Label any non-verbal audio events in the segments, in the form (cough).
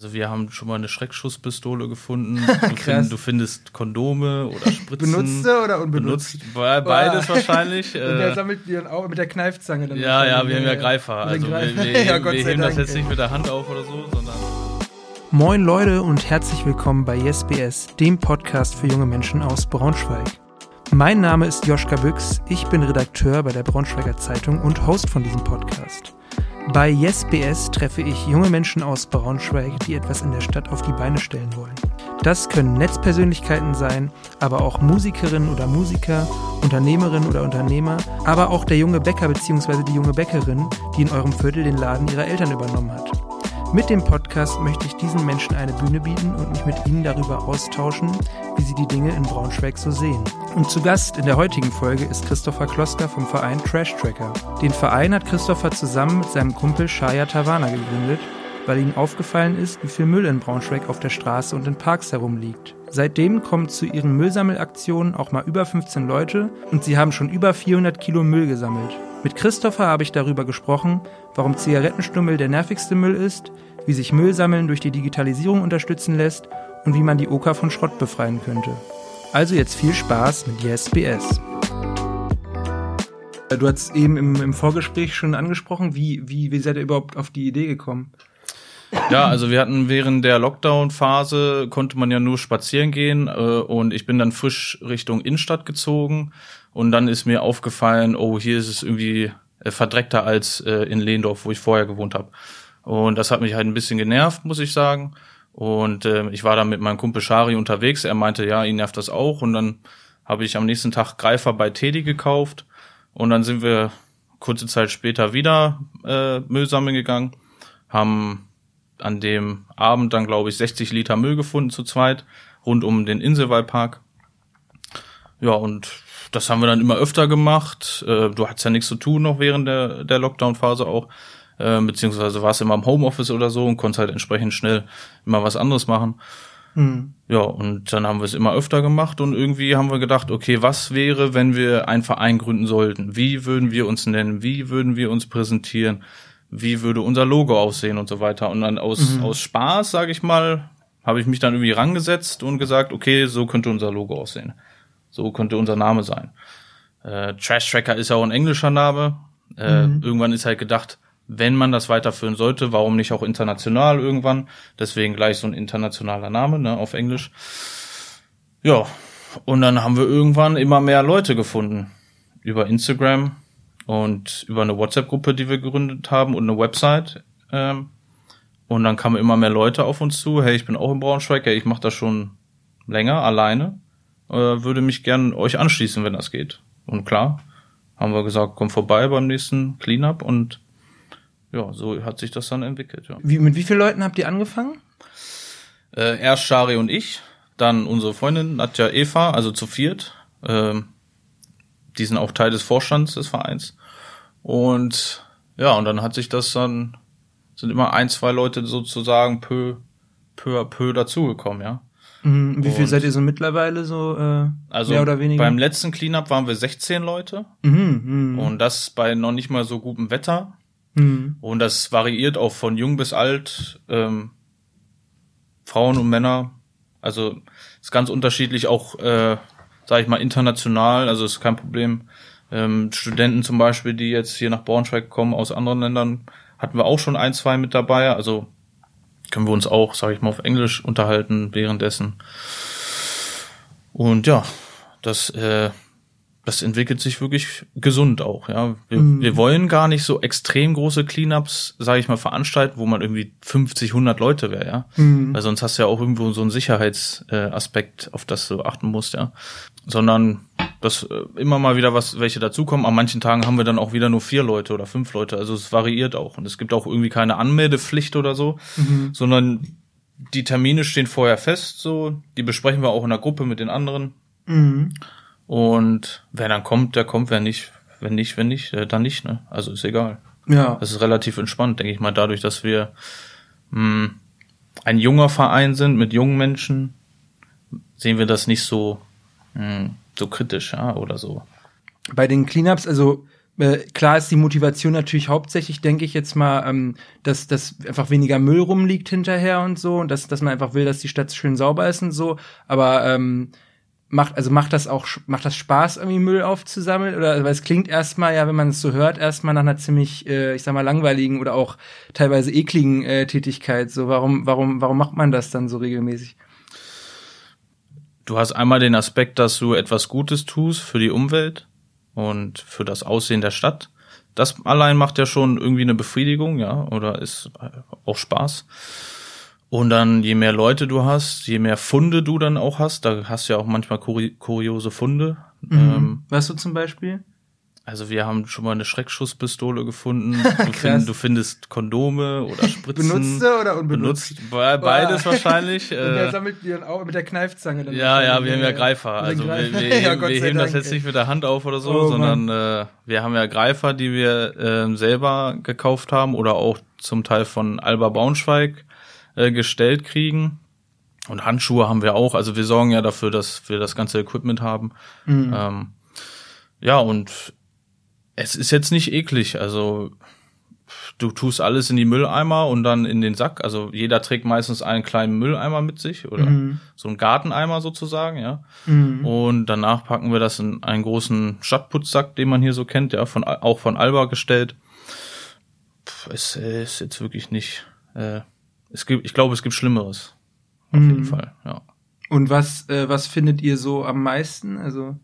Also wir haben schon mal eine Schreckschusspistole gefunden. (laughs) Du, find, du findest Kondome oder (laughs) Spritzen. Benutzte oder unbenutzt? Benutzt, beides wahrscheinlich. (laughs) Und wer sammelt die dann auch mit der Kneifzange? Dann ja, ja, wir haben ja Greifer. Also Greifer. wir, wir, Ja, Gott wir sei heben das Dank, jetzt ey. nicht mit der Hand auf oder so, sondern Moin Leute und herzlich willkommen bei YesBS, dem Podcast für junge Menschen aus Braunschweig. Mein Name ist Joschka Büchs, ich bin Redakteur bei der Braunschweiger Zeitung und Host von diesem Podcast. Bei YesBS treffe ich junge Menschen aus Braunschweig, die etwas in der Stadt auf die Beine stellen wollen. Das können Netzpersönlichkeiten sein, aber auch Musikerinnen oder Musiker, Unternehmerinnen oder Unternehmer, aber auch der junge Bäcker bzw. die junge Bäckerin, die in eurem Viertel den Laden ihrer Eltern übernommen hat. Mit dem Podcast möchte ich diesen Menschen eine Bühne bieten und mich mit ihnen darüber austauschen, wie sie die Dinge in Braunschweig so sehen. Und zu Gast in der heutigen Folge ist Christopher Klosker vom Verein Trash Tracker. Den Verein hat Christopher zusammen mit seinem Kumpel Shaya Tawana gegründet, weil ihnen aufgefallen ist, wie viel Müll in Braunschweig auf der Straße und in Parks herumliegt. Seitdem kommen zu ihren Müllsammelaktionen auch mal über 15 Leute und sie haben schon über 400 Kilo Müll gesammelt. Mit Christopher habe ich darüber gesprochen, warum Zigarettenstummel der nervigste Müll ist, wie sich Müllsammeln durch die Digitalisierung unterstützen lässt und wie man die Oker von Schrott befreien könnte. Also jetzt viel Spaß mit YesBS. Du hast eben im, im Vorgespräch schon angesprochen, wie, wie, wie seid ihr überhaupt auf die Idee gekommen? Ja, also wir hatten während der Lockdown-Phase konnte man ja nur spazieren gehen äh, und ich bin dann frisch Richtung Innenstadt gezogen und dann ist mir aufgefallen, oh, hier ist es irgendwie äh, verdreckter als äh, in Lehndorf, wo ich vorher gewohnt habe. Und das hat mich halt ein bisschen genervt, muss ich sagen. Und äh, ich war dann mit meinem Kumpel Shari unterwegs. Er meinte, ja, ihn nervt das auch. Und dann habe ich am nächsten Tag Greifer bei Teddy gekauft. Und dann sind wir kurze Zeit später wieder äh, Müll sammeln gegangen, haben an dem Abend dann, glaube ich, 60 Liter Müll gefunden zu zweit, rund um den Inselwaldpark. Ja, und das haben wir dann immer öfter gemacht. Äh, du hattest ja nichts zu tun noch während der, der Lockdown-Phase auch. Äh, beziehungsweise warst immer im Homeoffice oder so und konntest halt entsprechend schnell immer was anderes machen. Hm. Ja, und dann haben wir es immer öfter gemacht und irgendwie haben wir gedacht, okay, was wäre, wenn wir einen Verein gründen sollten? Wie würden wir uns nennen? Wie würden wir uns präsentieren? Wie würde unser Logo aussehen und so weiter? Und dann aus, aus Spaß, sage ich mal, habe ich mich dann irgendwie rangesetzt und gesagt, okay, so könnte unser Logo aussehen. So könnte unser Name sein. Äh, Trash Tracker ist ja auch ein englischer Name. Äh, Irgendwann ist halt gedacht, wenn man das weiterführen sollte, warum nicht auch international irgendwann? Deswegen gleich so ein internationaler Name, ne, auf Englisch. Ja, und dann haben wir irgendwann immer mehr Leute gefunden. Über Instagram und über eine WhatsApp-Gruppe, die wir gegründet haben und eine Website. Ähm, und dann kamen immer mehr Leute auf uns zu. Hey, ich bin auch in Braunschweig, hey, ich mache das schon länger, alleine. Äh, würde mich gern euch anschließen, wenn das geht. Und klar, haben wir gesagt, komm vorbei beim nächsten Cleanup und ja, so hat sich das dann entwickelt, ja. Wie, mit wie vielen Leuten habt ihr angefangen? Äh, erst Shari und ich, dann unsere Freundin Nadja Eva, also zu viert. Ähm, die sind auch Teil des Vorstands des Vereins. Und ja, und dann hat sich das dann, sind immer ein, zwei Leute sozusagen peu, peu à peu dazugekommen, ja. Mhm. Wie viel Und- seid ihr so mittlerweile so äh, Also mehr oder weniger? beim letzten Cleanup waren wir 16 Leute mhm, mhm, und das bei noch nicht mal so gutem Wetter. mhm. Und das variiert auch von jung bis alt, ähm, Frauen und Männer. Also ist ganz unterschiedlich, auch, äh, sage ich mal, international. Also ist kein Problem. Ähm, Studenten zum Beispiel, die jetzt hier nach Braunschweig kommen aus anderen Ländern, hatten wir auch schon ein, zwei mit dabei. Also können wir uns auch, sage ich mal, auf Englisch unterhalten währenddessen. Und ja, das, äh, das entwickelt sich wirklich gesund auch, ja. Wir, wir wollen gar nicht so extrem große Cleanups, sage ich mal, veranstalten, wo man irgendwie 50, 100 Leute wäre, ja. Weil sonst hast du ja auch irgendwo so einen Sicherheitsaspekt, äh, auf das du achten musst, ja. Sondern dass äh, immer mal wieder was, welche dazukommen. An manchen Tagen haben wir dann auch wieder nur vier Leute oder fünf Leute. Also es variiert auch. Und es gibt auch irgendwie keine Anmeldepflicht oder so, sondern die Termine stehen vorher fest, so. Die besprechen wir auch in der Gruppe mit den anderen. Und wer dann kommt, der kommt, wer nicht, wenn nicht, wenn nicht, äh, dann nicht, ne? Also ist egal. Ja. Das ist relativ entspannt, denke ich mal, dadurch, dass wir mh, ein junger Verein sind mit jungen Menschen, sehen wir das nicht so mh, so kritisch, ja, oder so. Bei den Cleanups, also äh, klar ist die Motivation natürlich hauptsächlich, denke ich jetzt mal, ähm, dass, dass einfach weniger Müll rumliegt hinterher und so und dass, dass man einfach will, dass die Stadt schön sauber ist und so. Aber ähm, macht, also macht das auch, macht das Spaß, irgendwie Müll aufzusammeln? Oder weil es klingt erstmal, ja, wenn man es so hört, erstmal nach einer ziemlich, äh, ich sag mal, langweiligen oder auch teilweise ekligen äh, Tätigkeit. So, warum, warum, warum macht man das dann so regelmäßig? Du hast einmal den Aspekt, dass du etwas Gutes tust für die Umwelt und für das Aussehen der Stadt. Das allein macht ja schon irgendwie eine Befriedigung, ja, oder ist auch Spaß. Und dann, je mehr Leute du hast, je mehr Funde du dann auch hast, da hast du ja auch manchmal kuri kuriose Funde. Mhm. Ähm, weißt du zum Beispiel? Also wir haben schon mal eine Schreckschusspistole gefunden. (laughs) Du, find, du findest Kondome oder (laughs) Spritzen. Benutzte oder unbenutzt? Benutzt, beides Boah. wahrscheinlich. (laughs) Und der sammelt die dann auch mit der Kneifzange. Dann ja, ja, wir haben ja Greifer. Also wir, wir, ja, wir heben das jetzt nicht mit der Hand auf oder so, oh, sondern äh, wir haben ja Greifer, die wir äh, selber gekauft haben oder auch zum Teil von Alba Braunschweig äh, gestellt kriegen. Und Handschuhe haben wir auch. Also wir sorgen ja dafür, dass wir das ganze Equipment haben. Mhm. Ähm, ja, und es ist jetzt nicht eklig. Also du tust alles in die Mülleimer und dann in den Sack. Also jeder trägt meistens einen kleinen Mülleimer mit sich oder mhm. so einen Garteneimer sozusagen, ja. Mhm. Und danach packen wir das in einen großen Stadtputzsack, den man hier so kennt, ja, von auch von Alba gestellt. Puh, es ist jetzt wirklich nicht. Äh, es gibt, ich glaube, es gibt Schlimmeres. Auf mhm. jeden Fall, ja. Und was, äh, was findet ihr so am meisten? Also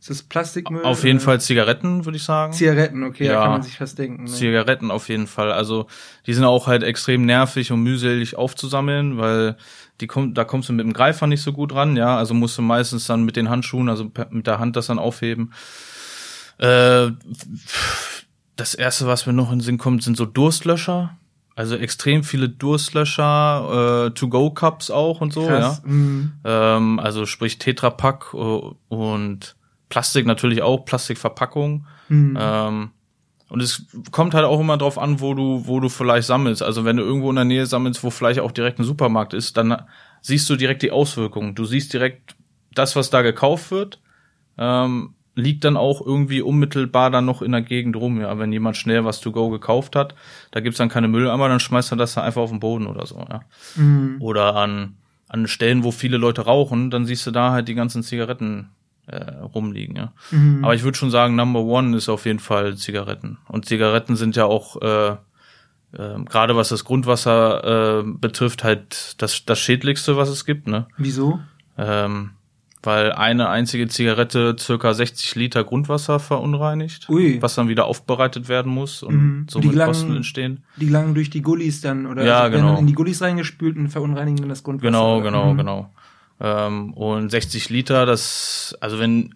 ist das Plastikmüll? Auf jeden Fall Zigaretten, würde ich sagen. Zigaretten, okay, ja, da kann man sich fast denken. Ne? Zigaretten auf jeden Fall. Also die sind auch halt extrem nervig und mühselig aufzusammeln, weil die kommt, da kommst du mit dem Greifer nicht so gut ran, ja. Also musst du meistens dann mit den Handschuhen, also mit der Hand das dann aufheben. Äh, das erste, was mir noch in den Sinn kommt, sind so Durstlöscher. Also extrem viele Durstlöscher, äh, To-Go-Cups auch und so, Krass. ja. Mhm. Ähm, also sprich Tetrapack uh, und Plastik natürlich auch, Plastikverpackung. Mhm. Ähm, und es kommt halt auch immer drauf an, wo du, wo du vielleicht sammelst. Also wenn du irgendwo in der Nähe sammelst, wo vielleicht auch direkt ein Supermarkt ist, dann siehst du direkt die Auswirkungen. Du siehst direkt das, was da gekauft wird. Ähm, liegt dann auch irgendwie unmittelbar dann noch in der Gegend rum, ja. Wenn jemand schnell was to go gekauft hat, da gibt's dann keine Mülleimer, dann schmeißt er das da einfach auf den Boden oder so, ja. Mhm. Oder an, an Stellen, wo viele Leute rauchen, dann siehst du da halt die ganzen Zigaretten äh, rumliegen, ja. Mhm. Aber ich würde schon sagen, Number One ist auf jeden Fall Zigaretten. Und Zigaretten sind ja auch äh, äh, gerade was das Grundwasser äh, betrifft, halt das, das Schädlichste, was es gibt, ne? Wieso? Ähm, weil eine einzige Zigarette circa 60 Liter Grundwasser verunreinigt, Ui. was dann wieder aufbereitet werden muss und mhm. somit gelangen, Kosten entstehen. Die gelangen durch die Gullis dann oder ja, also genau. werden in die Gullis reingespült und verunreinigen dann das Grundwasser. Genau, genau, mhm. genau. Ähm, und 60 Liter, das, also wenn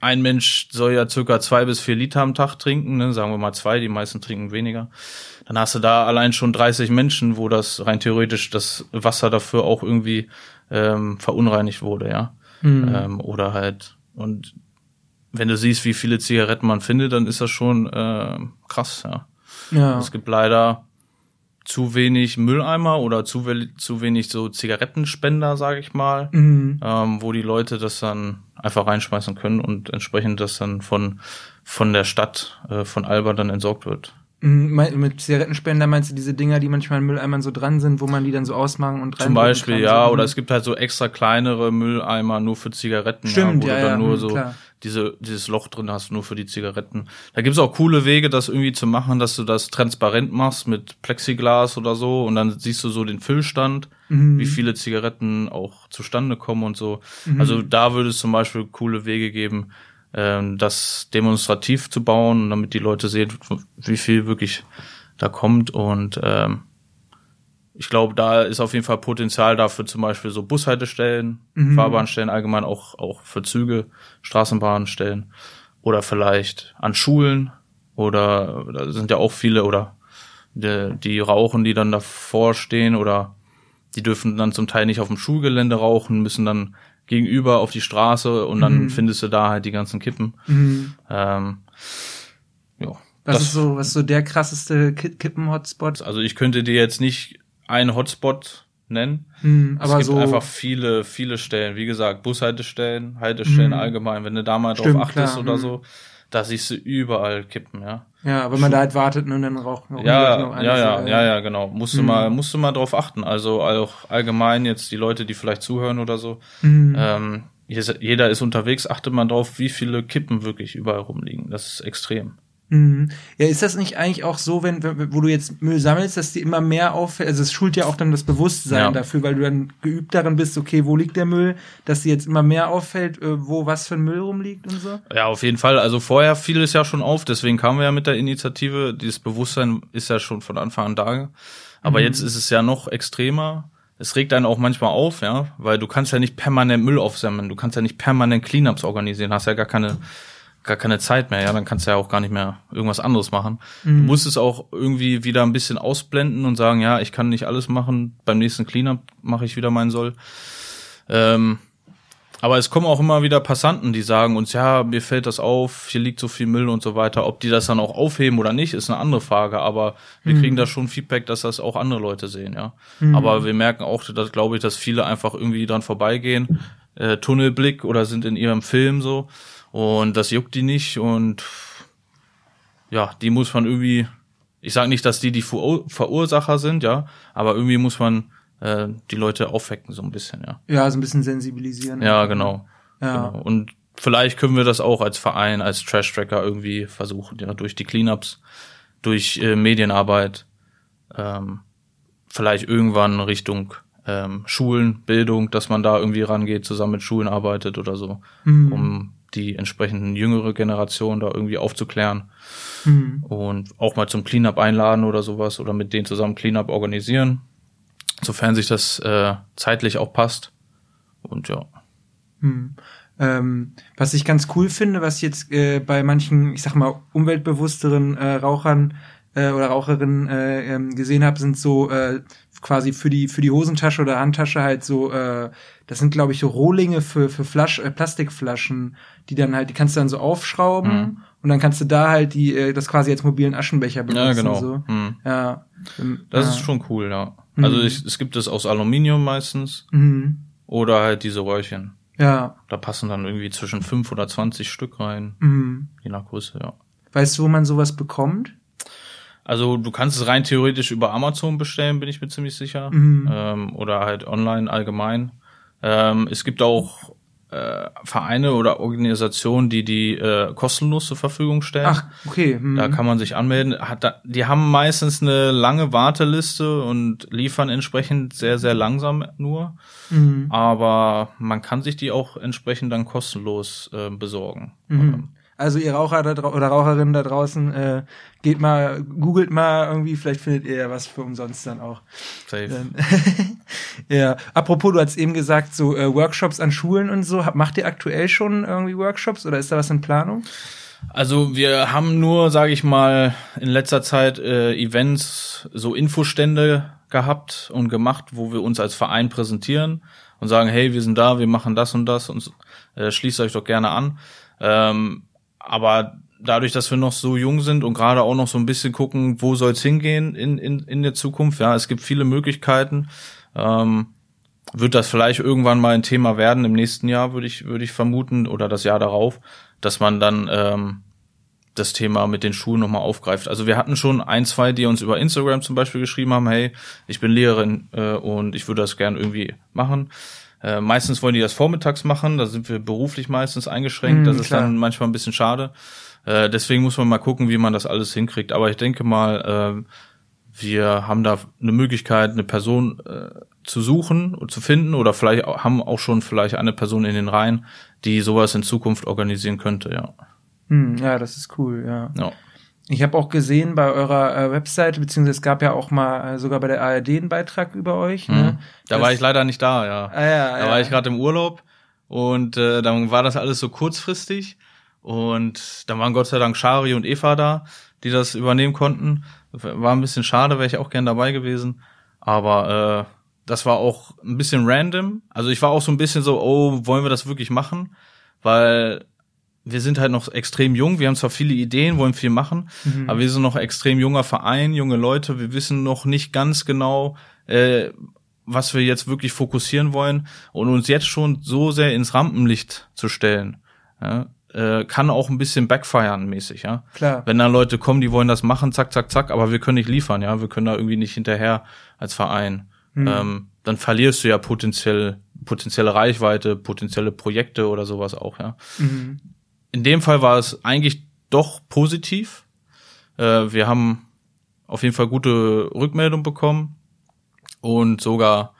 ein Mensch soll ja circa zwei bis vier Liter am Tag trinken, ne? sagen wir mal zwei, die meisten trinken weniger. Dann hast du da allein schon 30 Menschen, wo das rein theoretisch das Wasser dafür auch irgendwie ähm, verunreinigt wurde, ja. Mhm. Ähm, oder halt, und wenn du siehst, wie viele Zigaretten man findet, dann ist das schon äh, krass, ja. ja. Es gibt leider zu wenig Mülleimer oder zu, zu wenig so Zigarettenspender, sage ich mal, mhm. ähm, wo die Leute das dann einfach reinschmeißen können und entsprechend das dann von von der Stadt äh, von Alba dann entsorgt wird. Mhm, mit Zigarettenspender meinst du diese Dinger, die manchmal in Mülleimern so dran sind, wo man die dann so ausmachen und rein Zum Beispiel, ja, so. oder es gibt halt so extra kleinere Mülleimer nur für Zigaretten, Stimmt, ja, wo ja, du dann ja, nur so klar. diese, dieses Loch drin hast, nur für die Zigaretten. Da gibt's auch coole Wege, das irgendwie zu machen, dass du das transparent machst mit Plexiglas oder so und dann siehst du so den Füllstand, mhm. wie viele Zigaretten auch zustande kommen und so. Mhm. Also da würde es zum Beispiel coole Wege geben, ähm, das demonstrativ zu bauen, damit die Leute sehen, wie viel wirklich da kommt. Und ähm, ich glaube, da ist auf jeden Fall Potenzial dafür, zum Beispiel so Bushaltestellen, mhm. Fahrbahnstellen, allgemein auch, auch für Züge, Straßenbahnstellen oder vielleicht an Schulen oder da sind ja auch viele oder die, die rauchen, die dann davor stehen oder die dürfen dann zum Teil nicht auf dem Schulgelände rauchen, müssen dann gegenüber auf die Straße und dann mhm. findest du da halt die ganzen Kippen. Mhm. Ähm, ja. Was ist so, was ist so der krasseste Kippen-Hotspot? Also ich könnte dir jetzt nicht einen Hotspot nennen. Mhm, aber es gibt so einfach viele, viele Stellen. Wie gesagt, Bushaltestellen, Haltestellen mhm. allgemein. Wenn du da mal Stimmt, drauf achtest klar. oder mhm. so, da siehst du überall Kippen, ja. Ja, wenn man da halt wartet und dann raucht noch ja, noch ja, ja, ja, ja, genau. Musst du mhm. mal, musst du mal drauf achten. Also auch allgemein jetzt die Leute, die vielleicht zuhören oder so. Mhm. Ähm, jeder ist unterwegs, achtet man drauf, wie viele Kippen wirklich überall rumliegen. Das ist extrem. Mhm. Ja, ist das nicht eigentlich auch so, wenn, wo du jetzt Müll sammelst, dass die immer mehr auffällt? Also es schult ja auch dann das Bewusstsein ja. dafür, weil du dann geübt darin bist, okay, wo liegt der Müll, dass dir jetzt immer mehr auffällt, äh, wo was für ein Müll rumliegt und so? Ja, auf jeden Fall. Also vorher fiel es ja schon auf, deswegen kamen wir ja mit der Initiative. Dieses Bewusstsein ist ja schon von Anfang an da. Aber mhm. jetzt ist es ja noch extremer. Es regt einen auch manchmal auf, ja, weil du kannst ja nicht permanent Müll aufsammeln, du kannst ja nicht permanent Cleanups organisieren, hast ja gar keine gar keine Zeit mehr, ja, dann kannst du ja auch gar nicht mehr irgendwas anderes machen. Mhm. Du musst es auch irgendwie wieder ein bisschen ausblenden und sagen, ja, ich kann nicht alles machen, beim nächsten Cleanup mache ich wieder meinen Soll. Ähm, aber es kommen auch immer wieder Passanten, die sagen uns, ja, mir fällt das auf, hier liegt so viel Müll und so weiter. Ob die das dann auch aufheben oder nicht, ist eine andere Frage. Aber wir mhm. kriegen da schon Feedback, dass das auch andere Leute sehen, ja. Mhm. Aber wir merken auch, dass, glaube ich, dass viele einfach irgendwie dran vorbeigehen, äh, Tunnelblick oder sind in ihrem Film so und das juckt die nicht und ja, die muss man irgendwie, ich sage nicht, dass die die Verursacher sind, ja, aber irgendwie muss man äh, die Leute aufwecken so ein bisschen, ja. Ja, so ein bisschen sensibilisieren. Ja, genau. Ja. Genau. Und vielleicht können wir das auch als Verein, als Trash-Tracker irgendwie versuchen, ja, durch die Cleanups, durch äh, Medienarbeit, ähm, vielleicht irgendwann Richtung ähm, Schulen, Bildung, dass man da irgendwie rangeht, zusammen mit Schulen arbeitet oder so, mhm. um die entsprechenden jüngere Generation da irgendwie aufzuklären mhm. und auch mal zum Cleanup einladen oder sowas oder mit denen zusammen Cleanup organisieren, sofern sich das äh, zeitlich auch passt. Und ja. Mhm. Ähm, was ich ganz cool finde, was jetzt äh, bei manchen, ich sag mal, umweltbewussteren äh, Rauchern äh, oder Raucherinnen äh, ähm, gesehen habe, sind so äh, quasi für die für die Hosentasche oder Handtasche halt so äh, das sind glaube ich so Rohlinge für für Flasch äh, Plastikflaschen die dann halt die kannst du dann so aufschrauben mhm. und dann kannst du da halt die äh, das quasi als mobilen Aschenbecher benutzen ja genau so. mhm. ja das ja. ist schon cool ja also mhm. ich, es gibt es aus Aluminium meistens mhm. oder halt diese Röhrchen ja da passen dann irgendwie zwischen fünf oder zwanzig Stück rein mhm. je nach Größe ja weißt du wo man sowas bekommt also du kannst es rein theoretisch über Amazon bestellen, bin ich mir ziemlich sicher. Mhm. Ähm, oder halt online allgemein. Ähm, es gibt auch äh, Vereine oder Organisationen, die die äh, kostenlos zur Verfügung stellen. Ach, okay. Mhm. Da kann man sich anmelden. Hat da, die haben meistens eine lange Warteliste und liefern entsprechend sehr, sehr langsam nur. Mhm. Aber man kann sich die auch entsprechend dann kostenlos äh, besorgen. Mhm. Also ihr Raucher da oder Raucherinnen da draußen, äh, geht mal, googelt mal irgendwie, vielleicht findet ihr ja was für umsonst dann auch. Safe. (laughs) ja. Apropos, du hast eben gesagt, so äh, Workshops an Schulen und so. Macht ihr aktuell schon irgendwie Workshops oder ist da was in Planung? Also wir haben nur, sage ich mal, in letzter Zeit äh, Events, so Infostände gehabt und gemacht, wo wir uns als Verein präsentieren und sagen, hey, wir sind da, wir machen das und das und äh, schließt euch doch gerne an. Ähm, aber dadurch, dass wir noch so jung sind und gerade auch noch so ein bisschen gucken, wo soll es hingehen in, in, in der Zukunft, ja, es gibt viele Möglichkeiten. Ähm, wird das vielleicht irgendwann mal ein Thema werden im nächsten Jahr, würde ich, würde ich vermuten, oder das Jahr darauf, dass man dann ähm, das Thema mit den Schulen nochmal aufgreift. Also wir hatten schon ein, zwei, die uns über Instagram zum Beispiel geschrieben haben, hey, ich bin Lehrerin äh, und ich würde das gern irgendwie machen. Äh, meistens wollen die das vormittags machen, da sind wir beruflich meistens eingeschränkt, mm, das ist klar. dann manchmal ein bisschen schade. Äh, deswegen muss man mal gucken, wie man das alles hinkriegt. Aber ich denke mal, äh, wir haben da eine Möglichkeit, eine Person äh, zu suchen und zu finden oder vielleicht haben auch schon vielleicht eine Person in den Reihen, die sowas in Zukunft organisieren könnte, ja. Hm, ja, das ist cool, ja. ja. Ich habe auch gesehen bei eurer äh, Webseite, beziehungsweise es gab ja auch mal äh, sogar bei der ARD einen Beitrag über euch. Ne? Mhm. Da das, war ich leider nicht da, ja. Ah, ja da ja. war ich gerade im Urlaub und äh, dann war das alles so kurzfristig und dann waren Gott sei Dank Shari und Eva da, die das übernehmen konnten. War ein bisschen schade, wäre ich auch gern dabei gewesen. Aber äh, das war auch ein bisschen random. Also ich war auch so ein bisschen so, oh, wollen wir das wirklich machen? Weil wir sind halt noch extrem jung, wir haben zwar viele Ideen, wollen viel machen, mhm. aber wir sind noch extrem junger Verein, junge Leute, wir wissen noch nicht ganz genau, äh, was wir jetzt wirklich fokussieren wollen und uns jetzt schon so sehr ins Rampenlicht zu stellen. Ja, äh, kann auch ein bisschen backfiren mäßig, ja. Klar. Wenn da Leute kommen, die wollen das machen, zack, zack, zack, aber wir können nicht liefern, ja. Wir können da irgendwie nicht hinterher als Verein. Mhm. Ähm, dann verlierst du ja potenziell, potenzielle Reichweite, potenzielle Projekte oder sowas auch, ja. Mhm. In dem Fall war es eigentlich doch positiv. Äh, wir haben auf jeden Fall gute Rückmeldung bekommen und sogar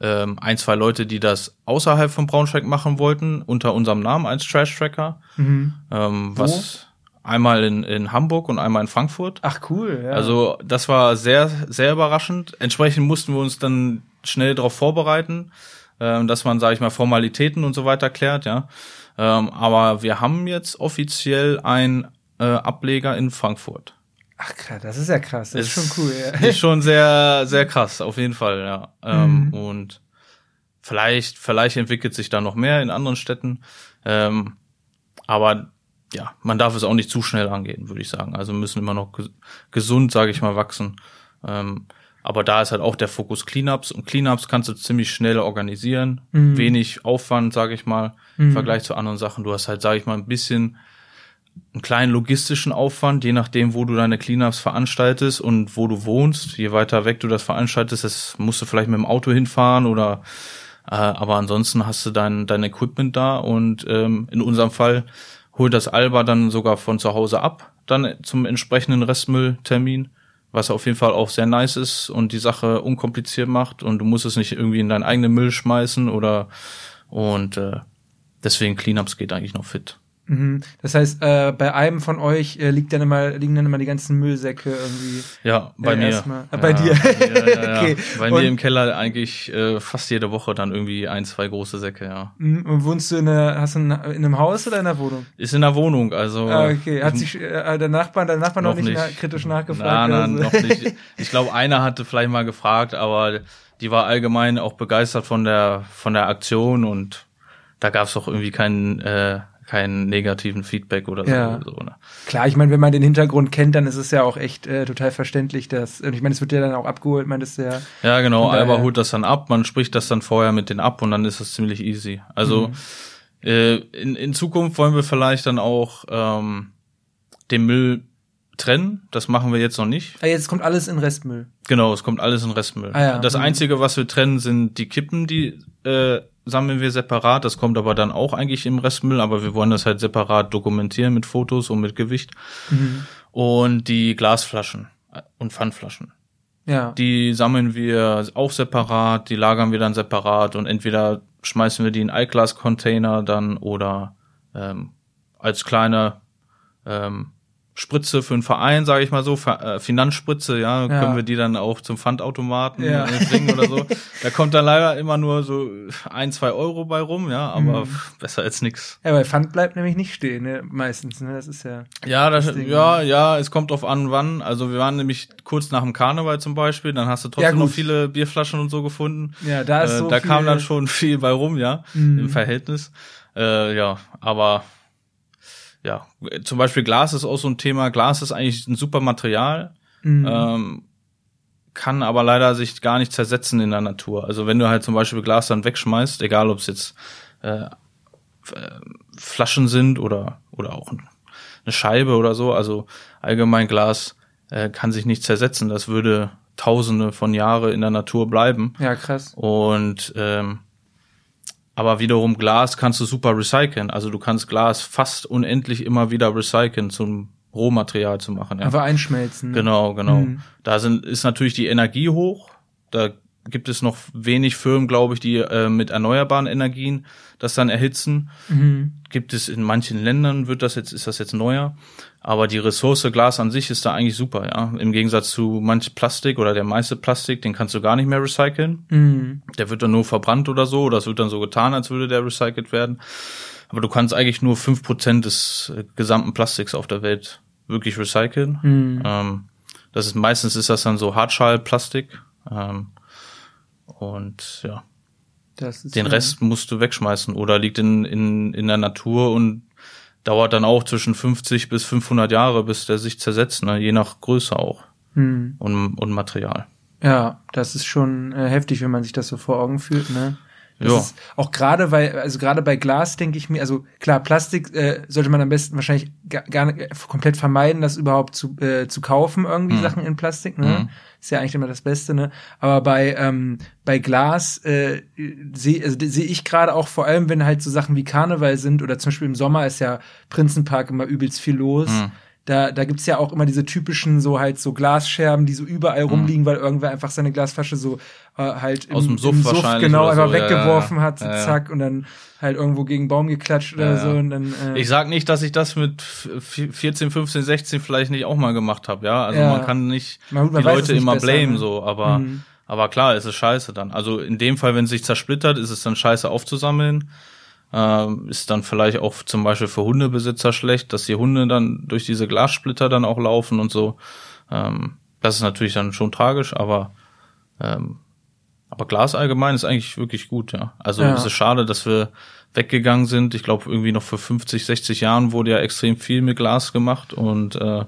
ähm, ein, zwei Leute, die das außerhalb von Braunschweig machen wollten, unter unserem Namen als Trash Tracker. Mhm. Ähm, was einmal in, in Hamburg und einmal in Frankfurt. Ach cool, ja. Also das war sehr, sehr überraschend. Entsprechend mussten wir uns dann schnell darauf vorbereiten, ähm, dass man, sage ich mal, Formalitäten und so weiter klärt, ja. Ähm, aber wir haben jetzt offiziell einen äh, Ableger in Frankfurt. Ach krass, das ist ja krass. Das ist, Ist- schon cool, ja. (laughs) Ist schon sehr, sehr krass, auf jeden Fall, ja. Ähm, Mhm. Und vielleicht, vielleicht entwickelt sich da noch mehr in anderen Städten. Ähm, aber ja, man darf es auch nicht zu schnell angehen, würde ich sagen. Also müssen immer noch ges gesund, sage ich mal, wachsen. Ähm, aber da ist halt auch der Fokus Cleanups und Cleanups kannst du ziemlich schnell organisieren. Mhm. Wenig Aufwand, sage ich mal, Mhm. im Vergleich zu anderen Sachen. Du hast halt, sage ich mal, ein bisschen einen kleinen logistischen Aufwand, je nachdem, wo du deine Cleanups veranstaltest und wo du wohnst. Je weiter weg du das veranstaltest, das musst du vielleicht mit dem Auto hinfahren oder äh, aber ansonsten hast du dein, dein Equipment da und ähm, in unserem Fall holt das Alba dann sogar von zu Hause ab, dann zum entsprechenden Restmülltermin, was auf jeden Fall auch sehr nice ist und die Sache unkompliziert macht und du musst es nicht irgendwie in deinen eigenen Müll schmeißen oder und äh, deswegen Cleanups geht eigentlich noch fit. Mhm. Das heißt, äh, bei einem von euch äh, liegt dann immer, liegen dann immer die ganzen Müllsäcke irgendwie. Ja, bei Äh, mir. erstmal. Ah, bei ja, dir. Ja, ja, ja. (laughs) Okay. Bei mir im Keller eigentlich äh, fast jede Woche dann irgendwie ein, zwei große Säcke, ja. Mhm. Und wohnst du in, einer, hast du in, in einem Haus oder in einer Wohnung? Ist in der Wohnung, also. ah, okay. Hat ich- sich äh, der Nachbar, der Nachbar noch, Noch nicht, nicht. Kritisch nachgefragt? Nein, nein, oder so? noch nicht. (laughs) Ich glaube, einer hatte vielleicht mal gefragt, aber die war allgemein auch begeistert von der von der Aktion und da gab es doch irgendwie keinen äh, keinen negativen Feedback oder so. Ja. so ne? Klar, ich meine, wenn man den Hintergrund kennt, dann ist es ja auch echt äh, total verständlich, dass, ich meine, es wird ja dann auch abgeholt, meintest du ja. Ja, genau. Alba holt das dann ab, man spricht das dann vorher mit denen ab und dann ist es ziemlich easy. Also Mhm. äh, in, in Zukunft wollen wir vielleicht dann auch ähm, den Müll trennen. Das machen wir jetzt noch nicht. Ah, jetzt kommt alles in Restmüll. Genau, es kommt alles in Restmüll. Ah ja, Das mhm. Einzige, was wir trennen, sind die Kippen, die äh, sammeln wir separat. Das kommt aber dann auch eigentlich im Restmüll, aber wir wollen das halt separat dokumentieren mit Fotos und mit Gewicht. Mhm. Und die Glasflaschen äh, und Pfandflaschen. Ja. Die sammeln wir auch separat, die lagern wir dann separat und entweder schmeißen wir die in Altglas-Container dann oder ähm, als kleine ähm, Spritze für einen Verein, sage ich mal so, äh, Finanzspritze, ja, Ja. können wir die dann auch zum Pfandautomaten Ja. äh, bringen oder so. (laughs) Da kommt dann leider immer nur so ein, zwei Euro bei rum, ja, aber Mhm. besser als nix. ja, weil Pfand bleibt nämlich nicht stehen, ne? meistens, ne? Das ist ja. Ja, das, Das Ding, ja, ja, es kommt drauf an, wann. Also wir waren nämlich kurz nach dem Karneval zum Beispiel, dann hast du Ja, trotzdem noch gut. viele Bierflaschen und so gefunden. Ja, da ist äh, so da viel, kam dann schon (laughs) viel bei rum, ja, Mhm. im Verhältnis. Äh, ja, aber ja, zum Beispiel Glas ist auch so ein Thema. Glas ist eigentlich ein super Material, Mhm. ähm, kann aber leider sich gar nicht zersetzen in der Natur. Also wenn du halt zum Beispiel Glas dann wegschmeißt, egal ob es jetzt äh, äh, Flaschen sind oder oder auch ein- eine Scheibe oder so, also allgemein Glas äh, kann sich nicht zersetzen. Das würde Tausende von Jahre in der Natur bleiben. ja, krass. Und ähm, aber wiederum Glas kannst du super recyceln. Also du kannst Glas fast unendlich immer wieder recyceln zum Rohmaterial zu machen. Ja. Einfach einschmelzen. Ne? Genau, genau. Mhm. Da sind, ist natürlich die Energie hoch. Da gibt es noch wenig Firmen, glaube ich, die äh, mit erneuerbaren Energien das dann erhitzen. Mhm. Gibt es in manchen Ländern, wird das jetzt, ist das jetzt neuer. Aber die Ressource Glas an sich ist da eigentlich super, ja. Im Gegensatz zu manch Plastik oder der meiste Plastik, den kannst du gar nicht mehr recyceln. Mhm. Der wird dann nur verbrannt oder so, oder es wird dann so getan, als würde der recycelt werden. Aber du kannst eigentlich nur fünf Prozent des äh, gesamten Plastiks auf der Welt wirklich recyceln. Mhm. Ähm, das ist meistens ist das dann so Hartschallplastik. Ähm, und ja, den ja- Rest musst du wegschmeißen oder liegt in, in, in der Natur und dauert dann auch zwischen 50 bis 500 Jahre, bis der sich zersetzt, ne? je nach Größe auch Mhm. und, und Material. Ja, das ist schon äh, heftig, wenn man sich das so vor Augen fühlt, ne? Das Ja. ist auch gerade weil, also gerade bei Glas denke ich mir, also klar, Plastik äh, sollte man am besten wahrscheinlich gar, gar nicht, äh, komplett vermeiden, das überhaupt zu, äh, zu kaufen, irgendwie Sachen in Plastik, ne? Mhm. Ist ja eigentlich immer das Beste, ne? Aber bei, ähm, bei Glas äh, sehe also, sehe ich gerade auch vor allem, wenn halt so Sachen wie Karneval sind oder zum Beispiel im Sommer ist ja Prinzenpark immer übelst viel los. Mhm. Da, da gibt's ja auch immer diese typischen so halt so Glasscherben, die so überall Mhm. rumliegen, weil irgendwer einfach seine Glasflasche so äh, halt im, Aus dem Suff wahrscheinlich genau oder einfach so, weggeworfen ja, hat, ja, ja. zack, und dann halt irgendwo gegen einen Baum geklatscht oder so und dann äh, Ich sag nicht, dass ich das mit v- 14, 15, 16 vielleicht nicht auch mal gemacht habe, ja. Also man kann nicht Man- man die Leute nicht immer besser, blamen ne? so, aber Mhm. aber klar, es ist scheiße dann. Also in dem Fall, wenn es sich zersplittert, ist es dann scheiße aufzusammeln. Ähm, ist dann vielleicht auch zum Beispiel für Hundebesitzer schlecht, dass die Hunde dann durch diese Glassplitter dann auch laufen und so. Ähm, das ist natürlich dann schon tragisch, aber ähm, aber Glas allgemein ist eigentlich wirklich gut, ja. Also Ja. es ist schade, dass wir weggegangen sind. Ich glaube, irgendwie noch vor 50, 60 Jahren wurde ja extrem viel mit Glas gemacht und äh,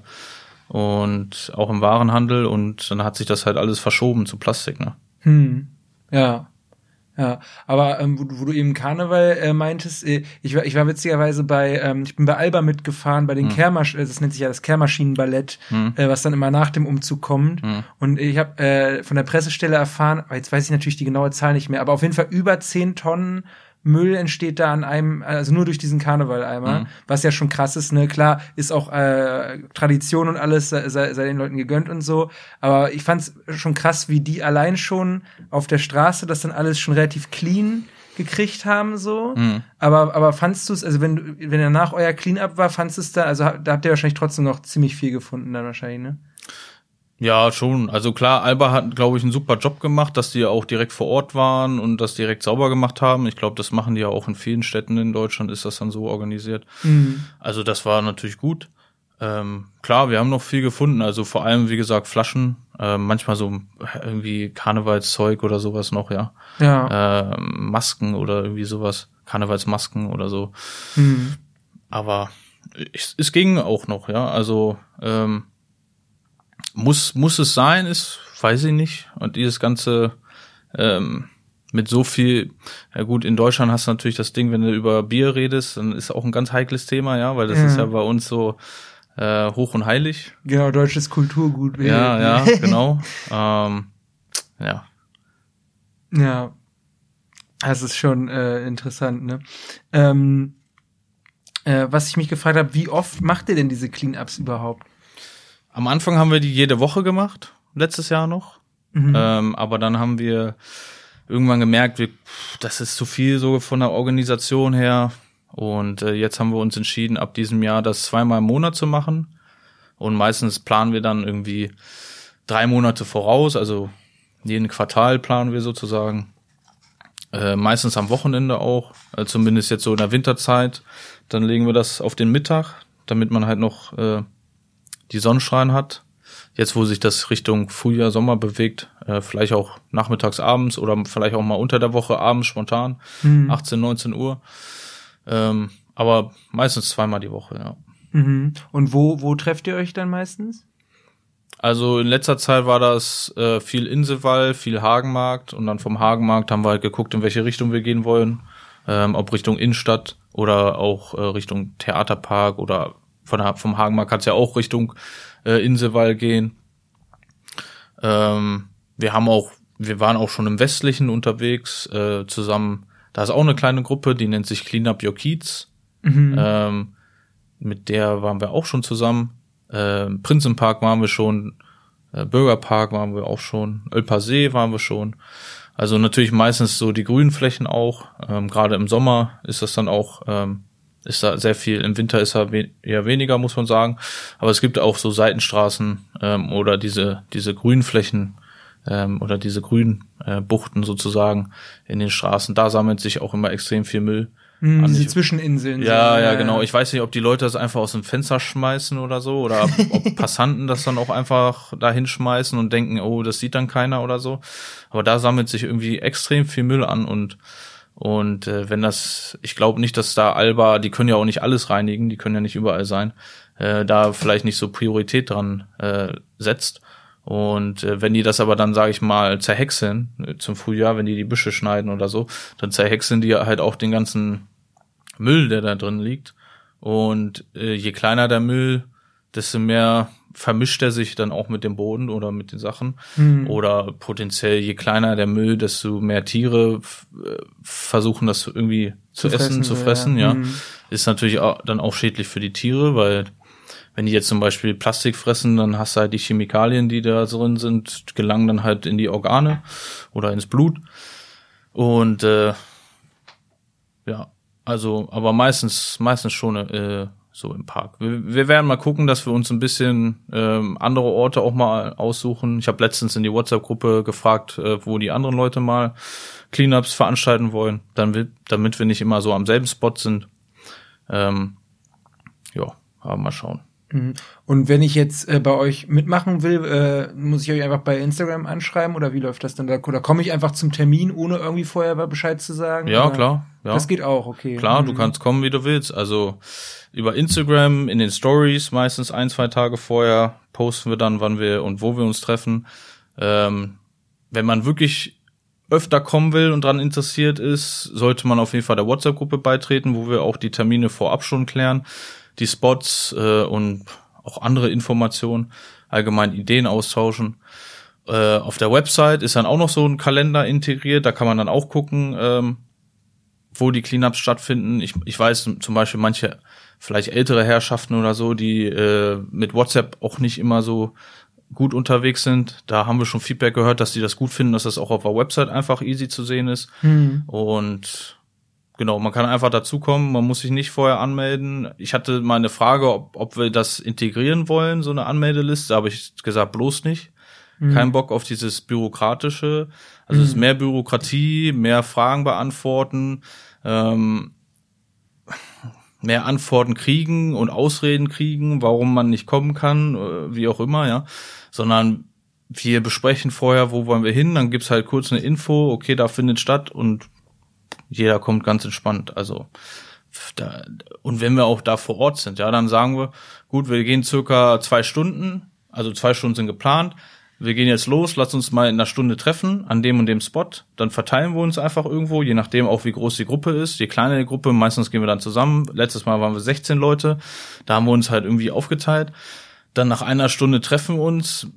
und auch im Warenhandel und dann hat sich das halt alles verschoben zu Plastik, ne? Hm. Ja. Ja, aber ähm, wo, du- wo du eben Karneval äh, meintest, äh, ich war ich war witzigerweise bei ähm, ich bin bei Alba mitgefahren bei den Kehrmasch äh, das nennt sich ja das Kehrmaschinenballett, äh, was dann immer nach dem Umzug kommt. Und ich habe äh, von der Pressestelle erfahren, jetzt weiß ich natürlich die genaue Zahl nicht mehr, aber auf jeden Fall über 10 Tonnen Müll entsteht da an einem, also nur durch diesen Karnevaleimer, was ja schon krass ist, ne? Klar, ist auch äh, Tradition und alles, sei, sei den Leuten gegönnt und so. Aber ich fand's schon krass, wie die allein schon auf der Straße das dann alles schon relativ clean gekriegt haben, so. Aber, aber fandst du es, also wenn, du- wenn danach euer Clean-up war, fandst du es da, also da habt ihr wahrscheinlich trotzdem noch ziemlich viel gefunden dann wahrscheinlich, ne? Ja, schon. Also klar, Alba hat, glaube ich, einen super Job gemacht, dass die ja auch direkt vor Ort waren und das direkt sauber gemacht haben. Ich glaube, das machen die ja auch in vielen Städten in Deutschland, ist das dann so organisiert. Also das war natürlich gut. Ähm, klar, wir haben noch viel gefunden. Also vor allem, wie gesagt, Flaschen, äh, manchmal so irgendwie Karnevalszeug oder sowas noch, ja. Ja. Ähm, Masken oder irgendwie sowas. Karnevalsmasken oder so. Hm. Aber es, es ging auch noch, ja. Also ähm, muss muss es sein, ist weiß ich nicht. Und dieses ganze ähm, mit so viel, ja gut, in Deutschland hast du natürlich das Ding, wenn du über Bier redest, dann ist auch ein ganz heikles Thema, ja, weil das Ja. ist ja bei uns so äh, hoch und heilig. Genau, deutsches Kulturgut. Ja, ja, (laughs) genau. ähm, ja. Ja. Das ist schon äh, interessant, ne? Ähm, äh, was ich mich gefragt habe, wie oft macht ihr denn diese Cleanups überhaupt? Am Anfang haben wir die jede Woche gemacht, letztes Jahr noch. Ähm, aber dann haben wir irgendwann gemerkt, wir, das ist zu viel so von der Organisation her. Und äh, jetzt haben wir uns entschieden, ab diesem Jahr das zweimal im Monat zu machen. Und meistens planen wir dann irgendwie drei Monate voraus, also jeden Quartal planen wir sozusagen. Äh, meistens am Wochenende auch, äh, zumindest jetzt so in der Winterzeit. Dann legen wir das auf den Mittag, damit man halt noch äh, die Sonnenstrahlen hat. Jetzt, wo sich das Richtung Frühjahr, Sommer bewegt, äh, vielleicht auch nachmittags, abends oder vielleicht auch mal unter der Woche abends spontan, 18, 19 Uhr. Ähm, aber meistens zweimal die Woche, ja. Mhm. Und wo, wo trefft ihr euch dann meistens? Also in letzter Zeit war das äh, viel Inselwall, viel Hagenmarkt und dann vom Hagenmarkt haben wir halt geguckt, in welche Richtung wir gehen wollen. Ähm, ob Richtung Innenstadt oder auch äh, Richtung Theaterpark oder von der, vom Hagenmarkt kann es ja auch Richtung äh, Inselwall gehen. Ähm, wir haben auch, wir waren auch schon im Westlichen unterwegs, äh, zusammen. Da ist auch eine kleine Gruppe, die nennt sich Clean Up Your Kiez. Ähm, mit der waren wir auch schon zusammen. Ähm, Prinzenpark waren wir schon, äh, Bürgerpark waren wir auch schon, Ölpasee waren wir schon. Also natürlich meistens so die grünen Flächen auch. Ähm, Gerade im Sommer ist das dann auch, ähm, ist da sehr viel. Im Winter ist da we eher weniger, muss man sagen. Aber es gibt auch so Seitenstraßen ähm, oder diese diese Grünflächen ähm, oder diese grünen äh, Buchten sozusagen in den Straßen. Da sammelt sich auch immer extrem viel Müll. Hm, An diese die- Zwischeninseln. Ja, so, ja, genau. Ich weiß nicht, ob die Leute das einfach aus dem Fenster schmeißen oder so, oder ob (laughs) Passanten das dann auch einfach da hinschmeißen und denken, oh, das sieht dann keiner oder so. Aber da sammelt sich irgendwie extrem viel Müll an und und äh, wenn das, ich glaube nicht, dass da Alba, die können ja auch nicht alles reinigen, die können ja nicht überall sein, äh, da vielleicht nicht so Priorität dran äh, setzt. Und äh, wenn die das aber dann, sage ich mal, zerhäckseln, äh, zum Frühjahr, wenn die die Büsche schneiden oder so, dann zerhäckseln die halt auch den ganzen Müll, der da drin liegt. Und äh, je kleiner der Müll, desto mehr vermischt er sich dann auch mit dem Boden oder mit den Sachen. Mhm. Oder potenziell, je kleiner der Müll, desto mehr Tiere äh, versuchen das irgendwie zu, zu essen, fressen, zu fressen, ja. ja. Mhm. Ist natürlich auch, dann auch schädlich für die Tiere, weil wenn die jetzt zum Beispiel Plastik fressen, dann hast du halt die Chemikalien, die da drin sind, gelangen dann halt in die Organe oder ins Blut. Und äh, ja, also, aber meistens, meistens schon äh, so im Park. Wir, wir werden mal gucken, dass wir uns ein bisschen ähm, andere Orte auch mal aussuchen. Ich habe letztens in die WhatsApp-Gruppe gefragt, äh, wo die anderen Leute mal Cleanups veranstalten wollen, dann wird, damit wir nicht immer so am selben Spot sind. Ähm, ja, aber mal schauen. Mhm. Und wenn ich jetzt äh, bei euch mitmachen will, äh, muss ich euch einfach bei Instagram anschreiben oder wie läuft das dann da? Oder komme ich einfach zum Termin, ohne irgendwie vorher Bescheid zu sagen? Ja, oder? klar. Ja. Das geht auch, okay. Klar, mhm. du kannst kommen, wie du willst. Also über Instagram, in den Stories, meistens ein, zwei Tage vorher, posten wir dann, wann wir und wo wir uns treffen. Ähm, wenn man wirklich öfter kommen will und dran interessiert ist, sollte man auf jeden Fall der WhatsApp-Gruppe beitreten, wo wir auch die Termine vorab schon klären die Spots äh, und auch andere Informationen, allgemein Ideen austauschen. Äh, auf der Website ist dann auch noch so ein Kalender integriert, da kann man dann auch gucken, ähm, wo die Cleanups stattfinden. Ich, ich weiß zum Beispiel manche vielleicht ältere Herrschaften oder so, die äh, mit WhatsApp auch nicht immer so gut unterwegs sind. Da haben wir schon Feedback gehört, dass die das gut finden, dass das auch auf der Website einfach easy zu sehen ist. Mhm. Und Genau, man kann einfach dazukommen, man muss sich nicht vorher anmelden. Ich hatte mal eine Frage, ob, ob wir das integrieren wollen, so eine Anmeldeliste, habe ich gesagt, bloß nicht. Mhm. Kein Bock auf dieses bürokratische. Also mhm. es ist mhm. mehr Bürokratie, mehr Fragen beantworten, ähm, mehr Antworten kriegen und Ausreden kriegen, warum man nicht kommen kann, äh, wie auch immer, ja. Sondern wir besprechen vorher, wo wollen wir hin, dann gibt's halt kurz eine Info, okay, da findet statt und jeder kommt ganz entspannt. Also da, und wenn wir auch da vor Ort sind, ja, dann sagen wir, gut, wir gehen circa zwei Stunden, also zwei Stunden sind geplant. Wir gehen jetzt los, lass uns mal in einer Stunde treffen an dem und dem Spot. Dann verteilen wir uns einfach irgendwo, je nachdem auch wie groß die Gruppe ist. Je kleiner die Gruppe, meistens gehen wir dann zusammen. Letztes Mal waren wir 16 Leute, da haben wir uns halt irgendwie aufgeteilt. Dann nach einer Stunde treffen wir uns,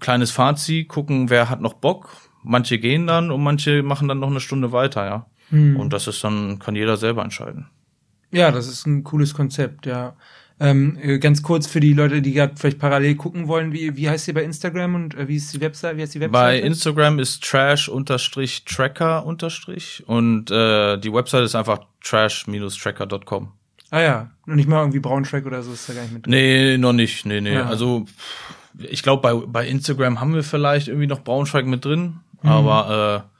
kleines Fazit, gucken, wer hat noch Bock. Manche gehen dann und manche machen dann noch eine Stunde weiter, ja. Hm. Und das ist dann, kann jeder selber entscheiden. Ja, das ist ein cooles Konzept, ja. Ähm, äh, ganz kurz für die Leute, die gerade vielleicht parallel gucken wollen, wie, wie heißt ihr bei Instagram und äh, wie ist die Website? Wie heißt die Website? Bei Instagram ist trash-tracker- und äh, die Website ist einfach trash-tracker.com. Ah ja, und nicht mal irgendwie Braunschweig oder so ist da gar nicht mit drin. Nee, noch nicht, nee, nee. Ja. Also ich glaube, bei, bei Instagram haben wir vielleicht irgendwie noch Braunschweig mit drin, mhm. aber äh,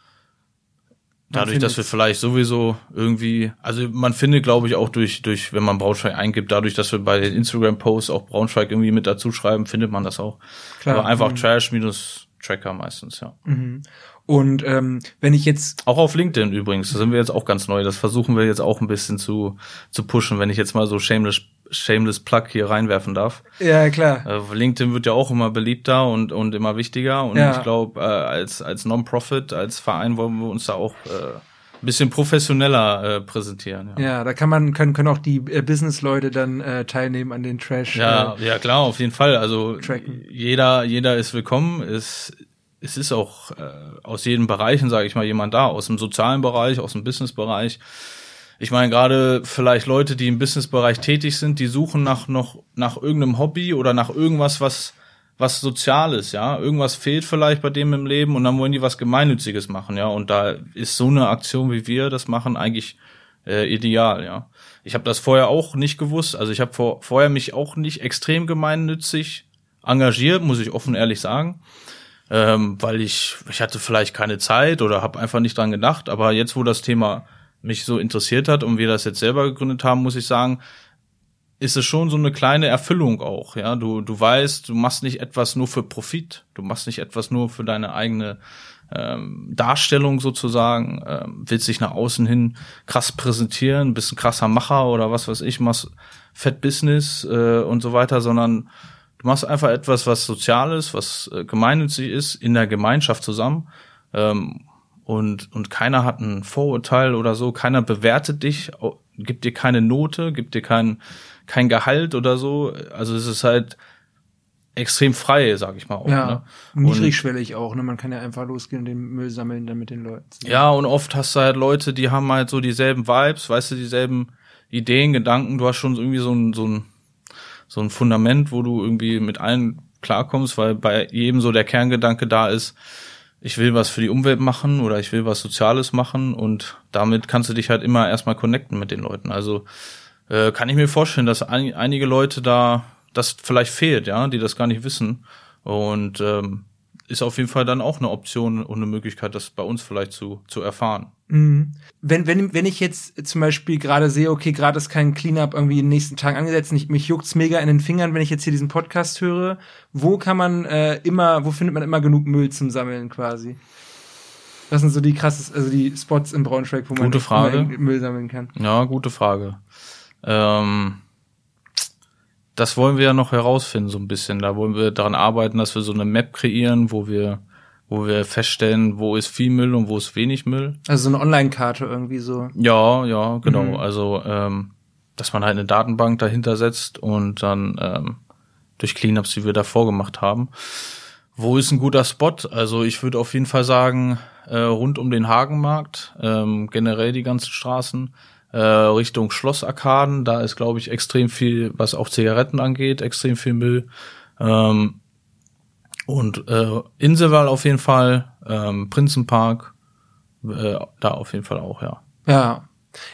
Dadurch, dass wir vielleicht sowieso irgendwie, also man findet, glaube ich, auch durch, durch, wenn man Braunschweig eingibt, dadurch, dass wir bei den Instagram-Posts auch Braunschweig irgendwie mit dazu schreiben, findet man das auch. Klar. Aber einfach mhm. Trash minus Tracker meistens, ja. Mhm. Und ähm, wenn ich jetzt auch auf LinkedIn übrigens, da sind wir jetzt auch ganz neu. Das versuchen wir jetzt auch ein bisschen zu zu pushen, wenn ich jetzt mal so shameless shameless Plug hier reinwerfen darf. Ja klar. Äh, LinkedIn wird ja auch immer beliebter und und immer wichtiger. Und ja. ich glaube, äh, als als Non-Profit, als Verein wollen wir uns da auch äh, ein bisschen professioneller äh, präsentieren. Ja. ja, da kann man können können auch die äh, Business-Leute dann äh, teilnehmen an den Trash. Ja, äh, ja klar, auf jeden Fall. Also tracken. jeder jeder ist willkommen. Ist es ist auch äh, aus jedem Bereichen, sage ich mal, jemand da, aus dem sozialen Bereich, aus dem Businessbereich. Ich meine, gerade vielleicht Leute, die im Businessbereich tätig sind, die suchen nach noch nach irgendeinem Hobby oder nach irgendwas, was was Soziales, ja. Irgendwas fehlt vielleicht bei dem im Leben und dann wollen die was Gemeinnütziges machen, ja. Und da ist so eine Aktion, wie wir das machen, eigentlich äh, ideal, ja. Ich habe das vorher auch nicht gewusst. Also ich habe vor, vorher mich auch nicht extrem gemeinnützig engagiert, muss ich offen ehrlich sagen ähm, weil ich, ich hatte vielleicht keine Zeit oder habe einfach nicht dran gedacht. Aber jetzt, wo das Thema mich so interessiert hat und wir das jetzt selber gegründet haben, muss ich sagen, ist es schon so eine kleine Erfüllung auch. Ja, du du weißt, du machst nicht etwas nur für Profit, du machst nicht etwas nur für deine eigene ähm, Darstellung sozusagen, ähm, willst dich nach außen hin krass präsentieren, bist ein krasser Macher oder was weiß ich, machst Fett Business äh, und so weiter, sondern Du machst einfach etwas, was Soziales, was äh, gemeinnützig ist, in der Gemeinschaft zusammen. Ähm, und, und keiner hat ein Vorurteil oder so, keiner bewertet dich, gibt dir keine Note, gibt dir kein, kein Gehalt oder so. Also es ist halt extrem frei, sag ich mal auch. Ja, ne? niedrigschwellig auch, ne? Man kann ja einfach losgehen und den Müll sammeln dann mit den Leuten. Ja, und oft hast du halt Leute, die haben halt so dieselben Vibes, weißt du, dieselben Ideen, Gedanken. Du hast schon irgendwie so ein, so ein, so ein Fundament, wo du irgendwie mit allen klarkommst, weil bei jedem so der Kerngedanke da ist, ich will was für die Umwelt machen oder ich will was Soziales machen und damit kannst du dich halt immer erstmal connecten mit den Leuten. Also äh, kann ich mir vorstellen, dass ein, einige Leute da das vielleicht fehlt, ja, die das gar nicht wissen. Und ähm, ist auf jeden Fall dann auch eine Option und eine Möglichkeit, das bei uns vielleicht zu, zu erfahren. Mhm. Wenn, wenn, wenn ich jetzt zum Beispiel gerade sehe, okay, gerade ist kein Cleanup irgendwie in den nächsten Tagen angesetzt, und ich, mich juckt's mega in den Fingern, wenn ich jetzt hier diesen Podcast höre, wo kann man äh, immer, wo findet man immer genug Müll zum Sammeln quasi? Was sind so die krasses, also die Spots in Braunschweig, wo gute man Frage. Müll sammeln kann? Ja, gute Frage. Ähm, das wollen wir ja noch herausfinden, so ein bisschen. Da wollen wir daran arbeiten, dass wir so eine Map kreieren, wo wir, wo wir feststellen, wo ist viel Müll und wo ist wenig Müll. Also so eine Online-Karte irgendwie so. Ja, ja, genau. Mhm. Also, ähm, dass man halt eine Datenbank dahinter setzt und dann ähm, durch Cleanups, die wir davor gemacht haben. Wo ist ein guter Spot? Also ich würde auf jeden Fall sagen, äh, rund um den Hagenmarkt, ähm, generell die ganzen Straßen, äh, Richtung Schlossarkaden. Da ist, glaube ich, extrem viel, was auch Zigaretten angeht, extrem viel Müll. Ähm, und äh, Inselwall auf jeden Fall, ähm, Prinzenpark, äh, da auf jeden Fall auch, ja. Ja.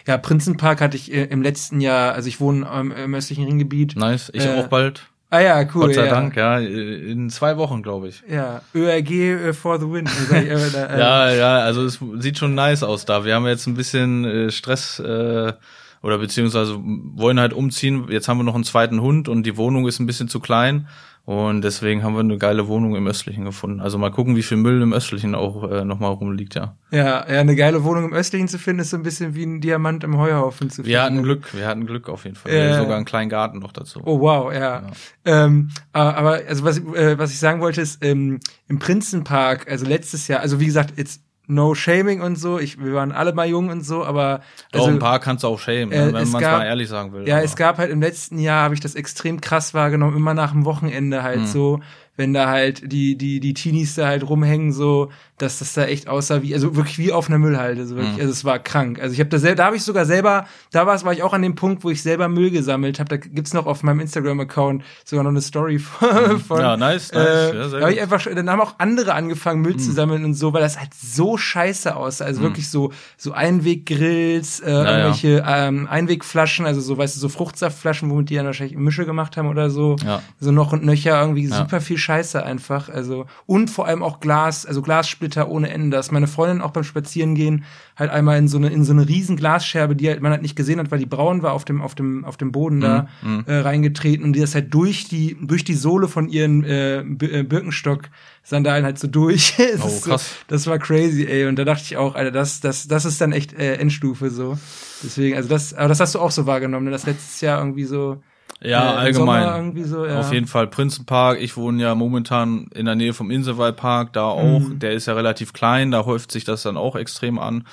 Ja, Prinzenpark hatte ich äh, im letzten Jahr, also ich wohne ähm, im östlichen Ringgebiet. Nice. Ich Äh, auch bald. Ah ja, cool. Gott sei ja. Dank, ja. In zwei Wochen, glaube ich. Ja, ÖRG äh, for the win. Da, (laughs) äh, Ja, ja, also es sieht schon nice aus da. Wir haben jetzt ein bisschen äh, Stress äh, oder beziehungsweise wollen halt umziehen. Jetzt haben wir noch einen zweiten Hund und die Wohnung ist ein bisschen zu klein und deswegen haben wir eine geile Wohnung im Östlichen gefunden. Also mal gucken, wie viel Müll im Östlichen auch äh, nochmal rumliegt, ja. ja, ja, eine geile Wohnung im östlichen zu finden, ist so ein bisschen wie ein Diamant im Heuhaufen zu finden. Wir hatten Glück, wir hatten Glück auf jeden Fall. Ja. Wir hatten sogar einen kleinen Garten noch dazu. Oh wow, ja. Ähm, aber aber, also was, äh, was ich sagen wollte ist, ähm, im Prinzenpark, also letztes Jahr, also wie gesagt, jetzt no shaming und so, ich, wir waren alle mal jung und so, aber Doch, also, ein paar kannst du auch schämen, äh, ne, wenn es man es mal ehrlich sagen will. Ja, aber- es gab halt im letzten Jahr, habe ich das extrem krass wahrgenommen, immer nach dem Wochenende halt Mhm. so, wenn da halt die, die, die Teenies da halt rumhängen, so, dass das da echt aussah wie, also wirklich wie auf einer Müllhalde, so wirklich, Mhm. also es war krank. Also ich habe da selber, da habe ich sogar selber, da war war ich auch an dem Punkt, wo ich selber Müll gesammelt habe. Da gibt's noch auf meinem Instagram-Account sogar noch eine Story von. (laughs) von Mhm. Ja, nice, nice. Äh, Ja, sehr da hab ich einfach, dann haben auch andere angefangen, Müll Mhm. zu sammeln und so, weil das halt so scheiße aussah. Also wirklich so, so Einweggrills, äh, ja. irgendwelche ähm, Einwegflaschen, also so, weißt du, so Fruchtsaftflaschen, womit die dann wahrscheinlich Mische gemacht haben oder so. Ja. So noch und nöcher, irgendwie Ja. super viel Scheiße einfach. Also, und vor allem auch Glas, also Glassplitter ohne Ende. Dass meine Freundin auch beim Spazierengehen halt einmal in so eine, in so eine riesen Glasscherbe, die halt man halt nicht gesehen hat, weil die braun war auf dem, auf dem, auf dem Boden da, Mhm, äh, reingetreten und die das halt durch die, durch die Sohle von ihren äh, äh, Birkenstock-Sandalen halt so durch. (laughs) Oh, ist so, krass. das war crazy, ey. Und da dachte ich auch, Alter, das, das, das ist dann echt äh, Endstufe so. Deswegen, also das, aber das hast du auch so wahrgenommen, ne? Das letztes Jahr irgendwie so. Ja, äh, allgemein. so, ja. Auf jeden Fall Prinzenpark. Ich wohne ja momentan in der Nähe vom Inselwaldpark, da auch. Mhm. Der ist ja relativ klein, da häuft sich das dann auch extrem an.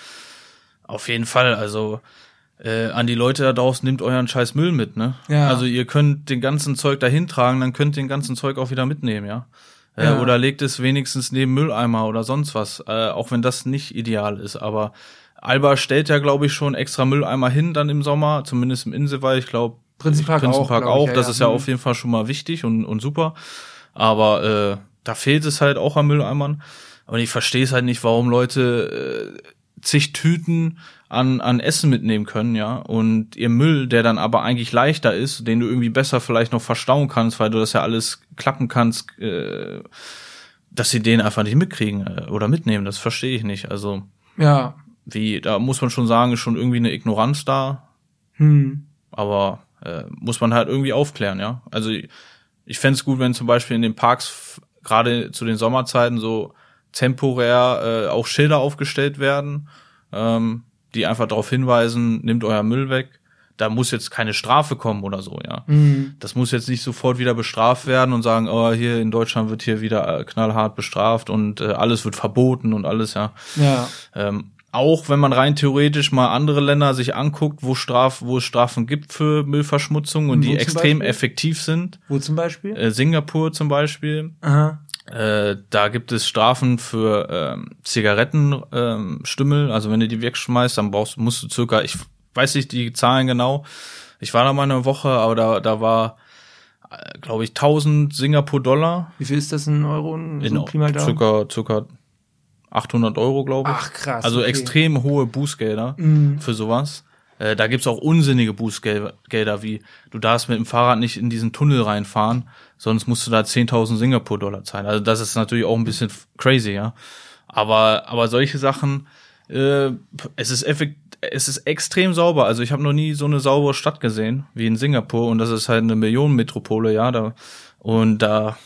Auf jeden Fall, also äh, an die Leute da draußen, nehmt euren scheiß Müll mit, ne? Ja. Also ihr könnt den ganzen Zeug dahin tragen, dann könnt ihr den ganzen Zeug auch wieder mitnehmen, ja. Äh, Ja. Oder legt es wenigstens neben Mülleimer oder sonst was, äh, auch wenn das nicht ideal ist. Aber Alba stellt ja, glaube ich, schon extra Mülleimer hin dann im Sommer, zumindest im Inselwald. Ich glaube, Prinzenpark, Prinzenpark auch. auch. Das ist ja Mhm. auf jeden Fall schon mal wichtig und, und super. Aber äh, da fehlt es halt auch an Mülleimern. Und ich verstehe es halt nicht, warum Leute äh, zig Tüten an, an Essen mitnehmen können, ja. Und ihr Müll, der dann aber eigentlich leichter ist, den du irgendwie besser vielleicht noch verstauen kannst, weil du das ja alles klappen kannst, äh, dass sie den einfach nicht mitkriegen äh, oder mitnehmen. Das verstehe ich nicht. Also, Ja. wie, da muss man schon sagen, ist schon irgendwie eine Ignoranz da. Hm. Aber äh, muss man halt irgendwie aufklären, ja. Also ich, fände es gut, wenn zum Beispiel in den Parks gerade zu den Sommerzeiten so temporär äh, auch Schilder aufgestellt werden, ähm, die einfach darauf hinweisen, nehmt euer Müll weg, da muss jetzt keine Strafe kommen oder so, ja. Mhm. Das muss jetzt nicht sofort wieder bestraft werden und sagen, oh, hier in Deutschland wird hier wieder äh, knallhart bestraft und äh, alles wird verboten und alles, ja. Ja. Ähm, auch wenn man rein theoretisch mal andere Länder sich anguckt, wo Straf, wo es Strafen gibt für Müllverschmutzung und wo die extrem Beispiel? effektiv sind. Wo zum Beispiel? Äh, Singapur zum Beispiel. Aha. Äh, da gibt es Strafen für ähm, Zigarettenstümmel. Ähm, also wenn du die wegschmeißt, dann brauchst musst du circa, ich weiß nicht die Zahlen genau. Ich war da mal eine Woche, aber da, da war, äh, glaube ich, 1000 Singapur-Dollar. Wie viel ist das in Euro? In so circa, circa 800 Euro, glaube ich. Ach krass. Also okay. extrem hohe Bußgelder mhm. für sowas. Äh, da gibt's auch unsinnige Bußgelder, wie du darfst mit dem Fahrrad nicht in diesen Tunnel reinfahren, sonst musst du da 10.000 Singapur-Dollar zahlen. Also das ist natürlich auch ein bisschen crazy, ja. Aber, aber solche Sachen, äh, es ist effekt, es ist extrem sauber. Also ich habe noch nie so eine saubere Stadt gesehen wie in Singapur und das ist halt eine Millionenmetropole, ja. Da, und da,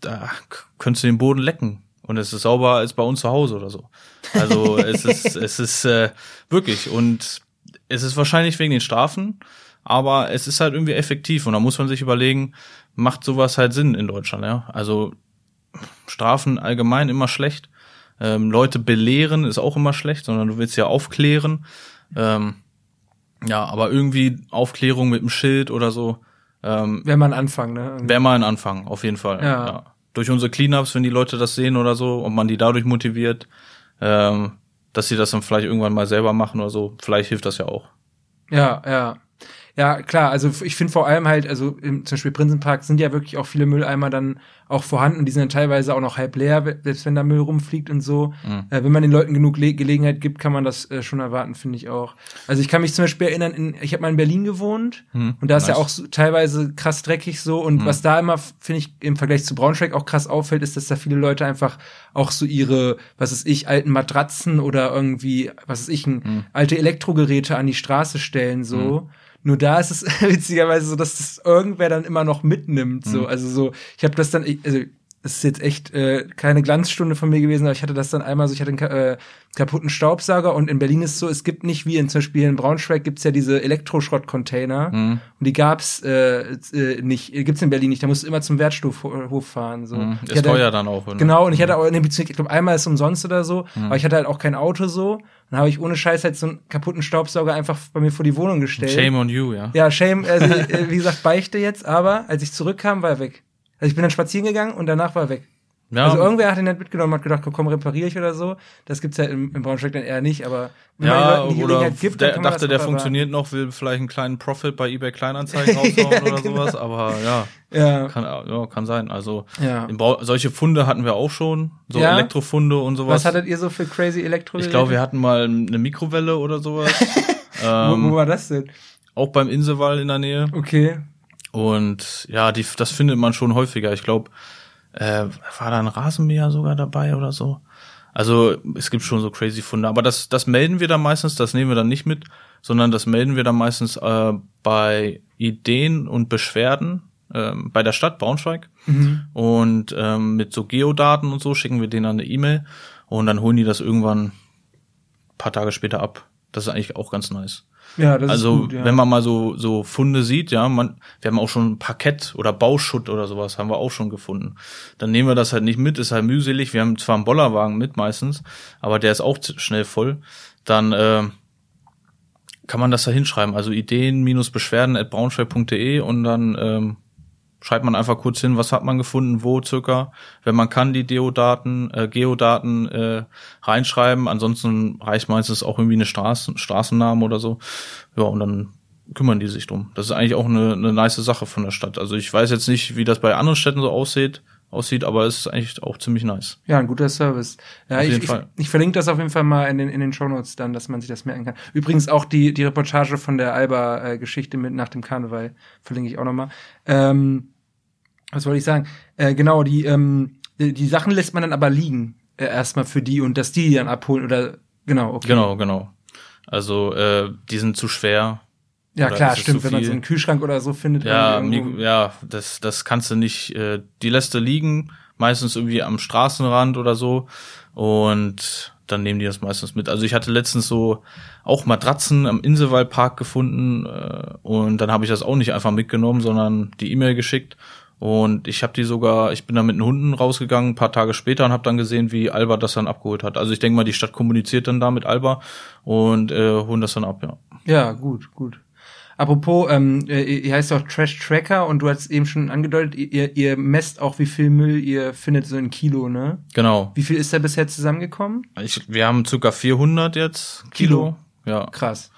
da könntest du den Boden lecken und es ist sauber als bei uns zu Hause oder so. Also (laughs) es ist, es ist äh, wirklich und es ist wahrscheinlich wegen den Strafen, aber es ist halt irgendwie effektiv und da muss man sich überlegen, macht sowas halt Sinn in Deutschland, ja? Also Strafen allgemein immer schlecht. Ähm, Leute belehren ist auch immer schlecht, sondern du willst ja aufklären. Ähm, ja, aber irgendwie Aufklärung mit dem Schild oder so. Ähm, Wäre mal ein Anfang, ne? Wäre mal ein Anfang, auf jeden Fall. Ja. ja durch unsere Cleanups, wenn die Leute das sehen oder so und man die dadurch motiviert, ähm, dass sie das dann vielleicht irgendwann mal selber machen oder so, vielleicht hilft das ja auch. Ja, ja. Ja, klar, also ich finde vor allem halt, also im, zum Beispiel Prinzenpark sind ja wirklich auch viele Mülleimer dann auch vorhanden. Die sind dann teilweise auch noch halb leer, selbst wenn da Müll rumfliegt und so. Mhm. Äh, wenn man den Leuten genug Le Gelegenheit gibt, kann man das äh, schon erwarten, finde ich auch. Also ich kann mich zum Beispiel erinnern, in, ich habe mal in Berlin gewohnt mhm. und da ist nice. ja auch so, teilweise krass dreckig so. Und mhm. was da immer, finde ich, im Vergleich zu Braunschweig auch krass auffällt, ist, dass da viele Leute einfach auch so ihre, was ist ich, alten Matratzen oder irgendwie, was ist ich, mhm. alte Elektrogeräte an die Straße stellen so. Nur da ist es (laughs) witzigerweise so, dass das irgendwer dann immer noch mitnimmt. So, mhm. also so, ich habe das dann, also das ist jetzt echt äh, keine Glanzstunde von mir gewesen, aber ich hatte das dann einmal so, ich hatte einen äh, kaputten Staubsauger und in Berlin ist so, es gibt nicht wie in zum Beispiel in Braunschweig gibt's ja diese Elektroschrottcontainer mhm. und die gab's äh, äh, nicht, gibt's in Berlin nicht, da musst du immer zum Wertstoffhof fahren. So. Mhm. Ist teuer dann auch. Oder? Genau, und ich hatte auch in dem Bezug, ich glaube einmal ist umsonst oder so, mhm. aber ich hatte halt auch kein Auto so dann habe ich ohne Scheiß halt so einen kaputten Staubsauger einfach bei mir vor die Wohnung gestellt. Shame on you, ja. Ja, shame, also, äh, wie gesagt, beichte jetzt, aber als ich zurückkam, war er weg. Also ich bin dann spazieren gegangen und danach war er weg. Ja. Also irgendwer hat ihn nicht mitgenommen, hat gedacht, komm, repariere ich oder so. Das gibt's ja im, im Braunschweig dann eher nicht, aber wenn ja, man die oder gibt, der dachte, der funktioniert noch, will vielleicht einen kleinen Profit bei eBay Kleinanzeigen (laughs) raushauen ja, oder genau. sowas, aber ja, ja. Kann, ja, kann sein. Also ja. solche Funde hatten wir auch schon, so ja? Elektrofunde und sowas. Was hattet ihr so für crazy Elektro? Ich glaube, wir hatten mal eine Mikrowelle oder sowas. ähm, (laughs) wo, wo war das denn? Auch beim Inselwall in der Nähe. Okay. Und ja, die, das findet man schon häufiger. Ich glaube, äh, war da ein Rasenmäher sogar dabei oder so? Also es gibt schon so crazy Funde, aber das, das melden wir dann meistens, das nehmen wir dann nicht mit, sondern das melden wir dann meistens äh, bei Ideen und Beschwerden äh, bei der Stadt Braunschweig. Mhm. Und ähm, mit so Geodaten und so schicken wir denen dann eine E-Mail und dann holen die das irgendwann paar Tage später ab. Das ist eigentlich auch ganz nice. Ja, das also, ist gut, ja. wenn man mal so, so Funde sieht, ja, man, wir haben auch schon Parkett oder Bauschutt oder sowas haben wir auch schon gefunden. Dann nehmen wir das halt nicht mit, ist halt mühselig. Wir haben zwar einen Bollerwagen mit meistens, aber der ist auch schnell voll. Dann, äh, kann man das da hinschreiben. Also ideen-beschwerden at braunschweig.de und dann ähm, schreibt man einfach kurz hin, was hat man gefunden, wo circa. Wenn man kann, die Geodaten, äh, Geodaten äh, reinschreiben. Ansonsten reicht meistens auch irgendwie eine Straßen, Straßennamen oder so. Ja, und dann kümmern die sich drum. Das ist eigentlich auch eine, eine nice Sache von der Stadt. Also ich weiß jetzt nicht, wie das bei anderen Städten so aussieht, aussieht, aber es ist eigentlich auch ziemlich nice. Ja, ein guter Service. Ja, auf ich, jeden ich, Fall. ich verlinke das auf jeden Fall mal in den, in den Shownotes dann, dass man sich das merken kann. Übrigens auch die, die Reportage von der Alba-Geschichte mit nach dem Karneval verlinke ich auch nochmal. Ähm, was wollte ich sagen? Äh, genau, die, ähm, die, die Sachen lässt man dann aber liegen, äh, erstmal für die und dass die dann abholen oder genau, okay. Genau, genau. Also äh, die sind zu schwer. Ja, klar, stimmt, wenn man so einen Kühlschrank oder so findet. Ja, ja, das, das kannst du nicht, äh, die lässt du liegen, meistens irgendwie am Straßenrand oder so. Und dann nehmen die das meistens mit. Also ich hatte letztens so auch Matratzen am Inselwaldpark gefunden äh, und dann habe ich das auch nicht einfach mitgenommen, sondern die E-Mail geschickt und ich habe die sogar, ich bin da mit den Hunden rausgegangen, ein paar Tage später und habe dann gesehen, wie Alba das dann abgeholt hat. Also ich denke mal, die Stadt kommuniziert dann da mit Alba und äh, holen das dann ab, ja. Ja, gut, gut. Apropos, ähm, äh, ihr heißt auch Trash Tracker und du hast eben schon angedeutet, ihr, ihr messt auch, wie viel Müll ihr findet so in Kilo, ne? Genau. Wie viel ist da bisher zusammengekommen? Ich, wir haben circa 400 jetzt Kilo. Kilo. Ja. Krass.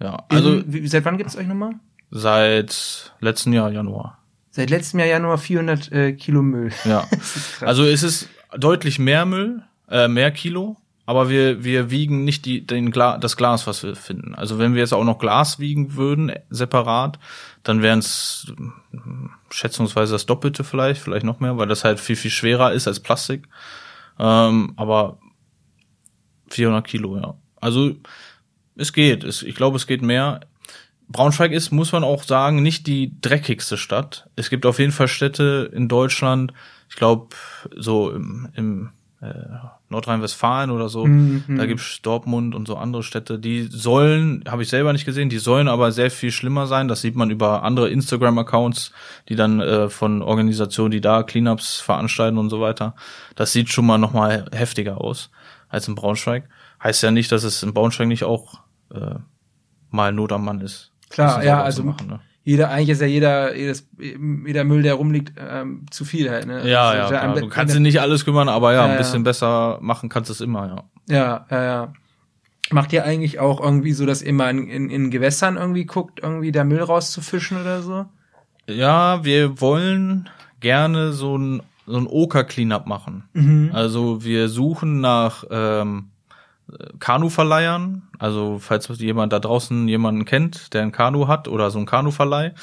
Ja. Also in, wie, seit wann gibt's euch nochmal? seit letzten Jahr Januar. Seit letztem Jahr Januar 400 äh, Kilo Müll. Ja. (laughs) also es ist deutlich mehr Müll, äh, mehr Kilo, aber wir wir wiegen nicht die den Gla das Glas, was wir finden. Also wenn wir jetzt auch noch Glas wiegen würden äh, separat, dann wären es schätzungsweise das Doppelte vielleicht, vielleicht noch mehr, weil das halt viel viel schwerer ist als Plastik. Ähm, aber 400 Kilo, ja. Also es geht. Es, ich glaube, es geht mehr. Braunschweig ist, muss man auch sagen, nicht die dreckigste Stadt. Es gibt auf jeden Fall Städte in Deutschland, ich glaube, so im, im äh, Nordrhein-Westfalen oder so, Mhm. da gibt's Dortmund und so andere Städte, die sollen, habe ich selber nicht gesehen, die sollen aber sehr viel schlimmer sein. Das sieht man über andere Instagram-Accounts, die dann äh, von Organisationen, die da Cleanups veranstalten und so weiter. Das sieht schon mal nochmal heftiger aus als in Braunschweig. Heißt ja nicht, dass es in Braunschweig nicht auch äh, mal Not am Mann ist. Klar, ja, auch also so machen, ne? jeder, eigentlich ist ja jeder, jedes, jeder Müll, der rumliegt, ähm, zu viel halt, ne? Ja, Also, ja, Du kannst dir nicht alles kümmern, aber ja, Ja, ein ja. bisschen besser machen kannst du es immer, ja. Ja, ja, ja. Macht ihr eigentlich auch irgendwie so, dass ihr mal in, in, in Gewässern irgendwie guckt, irgendwie da Müll rauszufischen oder so? Ja, wir wollen gerne so ein, so ein Oker-Cleanup machen. Mhm. Also wir suchen nach ähm, Kanuverleihern. Also falls jemand da draußen jemanden kennt, der ein Kanu hat oder so ein Kanuverleih.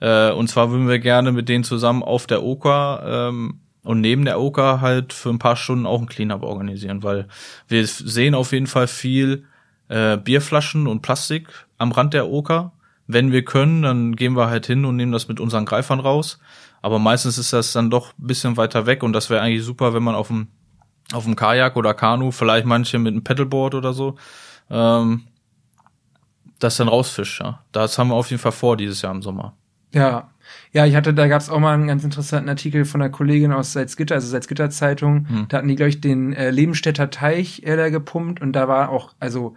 Äh, und zwar würden wir gerne mit denen zusammen auf der Oker ähm, und neben der Oker halt für ein paar Stunden auch ein Cleanup organisieren, weil wir sehen auf jeden Fall viel äh, Bierflaschen und Plastik am Rand der Oker. Wenn wir können, dann gehen wir halt hin und nehmen das mit unseren Greifern raus. Aber meistens ist das dann doch ein bisschen weiter weg und das wäre eigentlich super, wenn man auf dem auf dem Kajak oder Kanu, vielleicht manche mit einem Paddleboard oder so, ähm, das dann rausfischt. Ja. Das haben wir auf jeden Fall vor dieses Jahr im Sommer. Ja. Ja, ich hatte, da gab's auch mal einen ganz interessanten Artikel von einer Kollegin aus Salzgitter, also Salzgitter Zeitung. Hm. Da hatten die, glaube ich, den äh, Lebenstädter Teich äh, da gepumpt und da war auch, also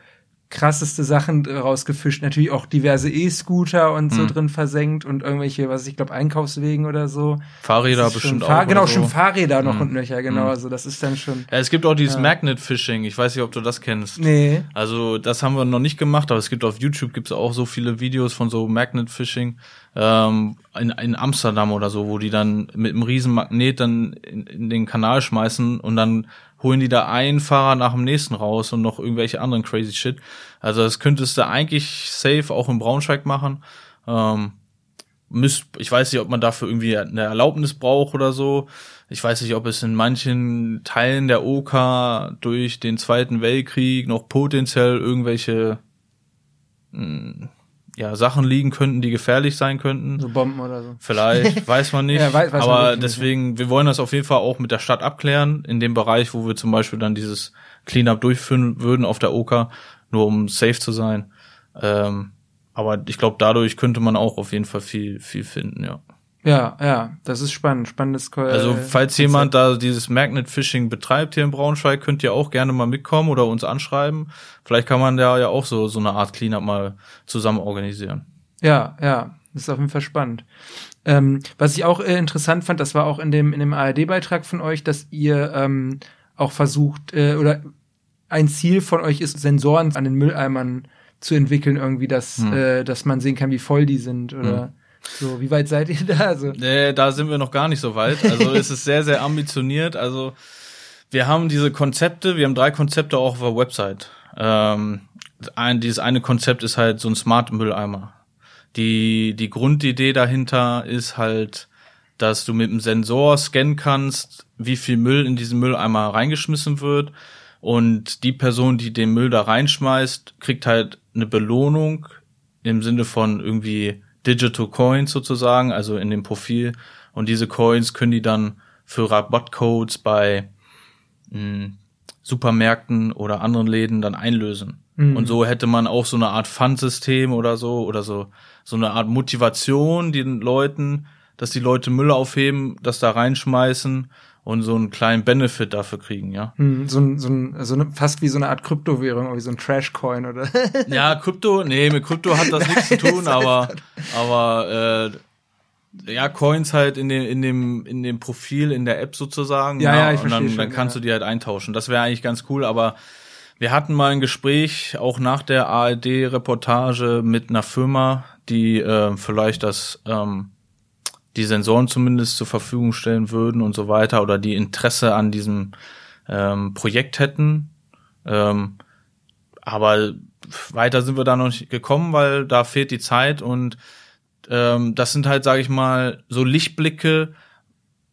krasseste Sachen rausgefischt. Natürlich auch diverse E-Scooter und so Hm. drin versenkt und irgendwelche, was ich glaube, Einkaufswegen oder so. Fahrräder bestimmt Fahr auch. Genau, so. schon Fahrräder noch Hm. und Löcher, genau. Hm. Also das ist dann schon. Ja, es gibt auch dieses Ja. Magnet Fishing. Ich weiß nicht, ob du das kennst. Nee. Also das haben wir noch nicht gemacht, aber es gibt auf YouTube gibt's auch so viele Videos von so Magnet Fishing ähm, in, in Amsterdam oder so, wo die dann mit einem riesen Magnet dann in, in den Kanal schmeißen und dann holen die da einen Fahrer nach dem nächsten raus und noch irgendwelche anderen crazy Shit. Also das könntest du eigentlich safe auch in Braunschweig machen. Ähm, müsst, ich weiß nicht, ob man dafür irgendwie eine Erlaubnis braucht oder so. Ich weiß nicht, ob es in manchen Teilen der OK durch den Zweiten Weltkrieg noch potenziell irgendwelche mh, ja, Sachen liegen könnten, die gefährlich sein könnten. So Bomben oder so. Vielleicht, (laughs) weiß man nicht. Ja, weiß- weiß aber nicht, deswegen, wir wollen das auf jeden Fall auch mit der Stadt abklären, in dem Bereich, wo wir zum Beispiel dann dieses Cleanup durchführen würden auf der OK, nur um safe zu sein. Ähm, aber ich glaube, dadurch könnte man auch auf jeden Fall viel, viel finden, ja. Ja, ja, das ist spannend, spannendes Ko Also, äh, falls Konzept. jemand da dieses Magnet Fishing betreibt hier in Braunschweig, könnt ihr auch gerne mal mitkommen oder uns anschreiben. Vielleicht kann man da ja auch so, so eine Art Cleanup mal zusammen organisieren. Ja, ja, das ist auf jeden Fall spannend. Ähm, was ich auch äh, interessant fand, das war auch in dem in dem ARD-Beitrag von euch, dass ihr ähm, auch versucht äh, oder ein Ziel von euch ist, Sensoren an den Mülleimern zu entwickeln, irgendwie, dass Hm. äh, dass man sehen kann, wie voll die sind oder so. Wie weit seid ihr da? Also, Nee, da sind wir noch gar nicht so weit. Also (laughs) es ist sehr, sehr ambitioniert. Also wir haben diese Konzepte, wir haben drei Konzepte auch auf der Website. Ähm, ein, dieses eine Konzept ist halt so ein Smart Mülleimer. Die, die Grundidee dahinter ist halt, dass du mit dem Sensor scannen kannst, wie viel Müll in diesen Mülleimer reingeschmissen wird. Und die Person, die den Müll da reinschmeißt, kriegt halt eine Belohnung im Sinne von irgendwie Digital Coins sozusagen, also in dem Profil. Und diese Coins können die dann für Rabattcodes bei mh, Supermärkten oder anderen Läden dann einlösen. Mhm. Und so hätte man auch so eine Art Pfandsystem oder so oder so so eine Art Motivation den Leuten, dass die Leute Müll aufheben, das da reinschmeißen und so einen kleinen Benefit dafür kriegen, ja. Mhm, so, ein, so, ein, so eine, fast wie so eine Art Kryptowährung, wie so ein Trash-Coin oder. (laughs) ja, Krypto, nee, mit Krypto hat das nichts zu (laughs) tun, aber, aber äh, ja, Coins halt in dem, in dem, in dem Profil, in der App sozusagen. Ja, ja, ich Und dann, schon, dann kannst ja. du die halt eintauschen. Das wäre eigentlich ganz cool, aber wir hatten mal ein Gespräch, auch nach der ARD-Reportage mit einer Firma, die äh, vielleicht das, ähm, die Sensoren zumindest zur Verfügung stellen würden und so weiter oder die Interesse an diesem ähm, Projekt hätten. Ähm, aber weiter sind wir da noch nicht gekommen, weil da fehlt die Zeit und ähm, das sind halt, sage ich mal, so Lichtblicke,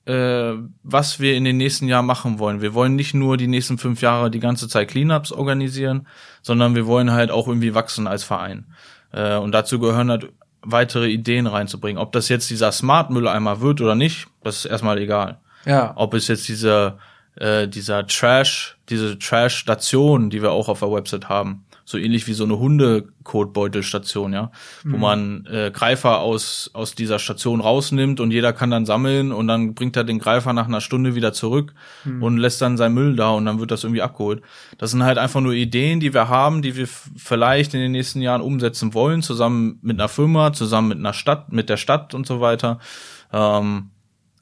äh, was wir in den nächsten Jahren machen wollen. Wir wollen nicht nur die nächsten fünf Jahre die ganze Zeit Cleanups organisieren, sondern wir wollen halt auch irgendwie wachsen als Verein. Äh, und dazu gehören halt weitere Ideen reinzubringen. Ob das jetzt dieser Smart-Mülleimer wird oder nicht, das ist erstmal egal. Ja. Ob es jetzt dieser, äh, dieser Trash, diese Trash-Station, die wir auch auf der Website haben, so ähnlich wie so eine Hundekotbeutelstation, ja, wo man äh, Greifer aus aus dieser Station rausnimmt und jeder kann dann sammeln und dann bringt er den Greifer nach einer Stunde wieder zurück und lässt dann sein Müll da und dann wird das irgendwie abgeholt. Das sind halt einfach nur Ideen, die wir haben, die wir vielleicht in den nächsten Jahren umsetzen wollen, zusammen mit einer Firma, zusammen mit einer Stadt, mit der Stadt und so weiter. Ähm,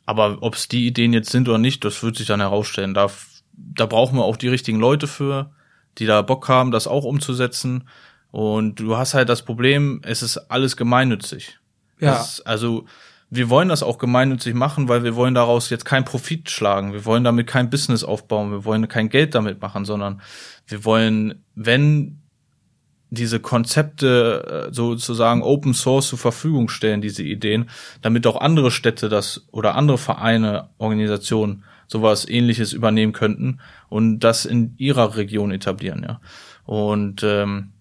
aber ob es die Ideen jetzt sind oder nicht, das wird sich dann herausstellen. Da, da brauchen wir auch die richtigen Leute für, die da Bock haben, das auch umzusetzen. Und du hast halt das Problem, es ist alles gemeinnützig. Ja. Das, also wir wollen das auch gemeinnützig machen, weil wir wollen daraus jetzt keinen Profit schlagen. Wir wollen damit kein Business aufbauen. Wir wollen kein Geld damit machen, sondern wir wollen, wenn diese Konzepte äh, sozusagen Open Source zur Verfügung stellen, diese Ideen, damit auch andere Städte das oder andere Vereine, Organisationen sowas ähnliches übernehmen könnten und das in ihrer Region etablieren, ja. Und ähm,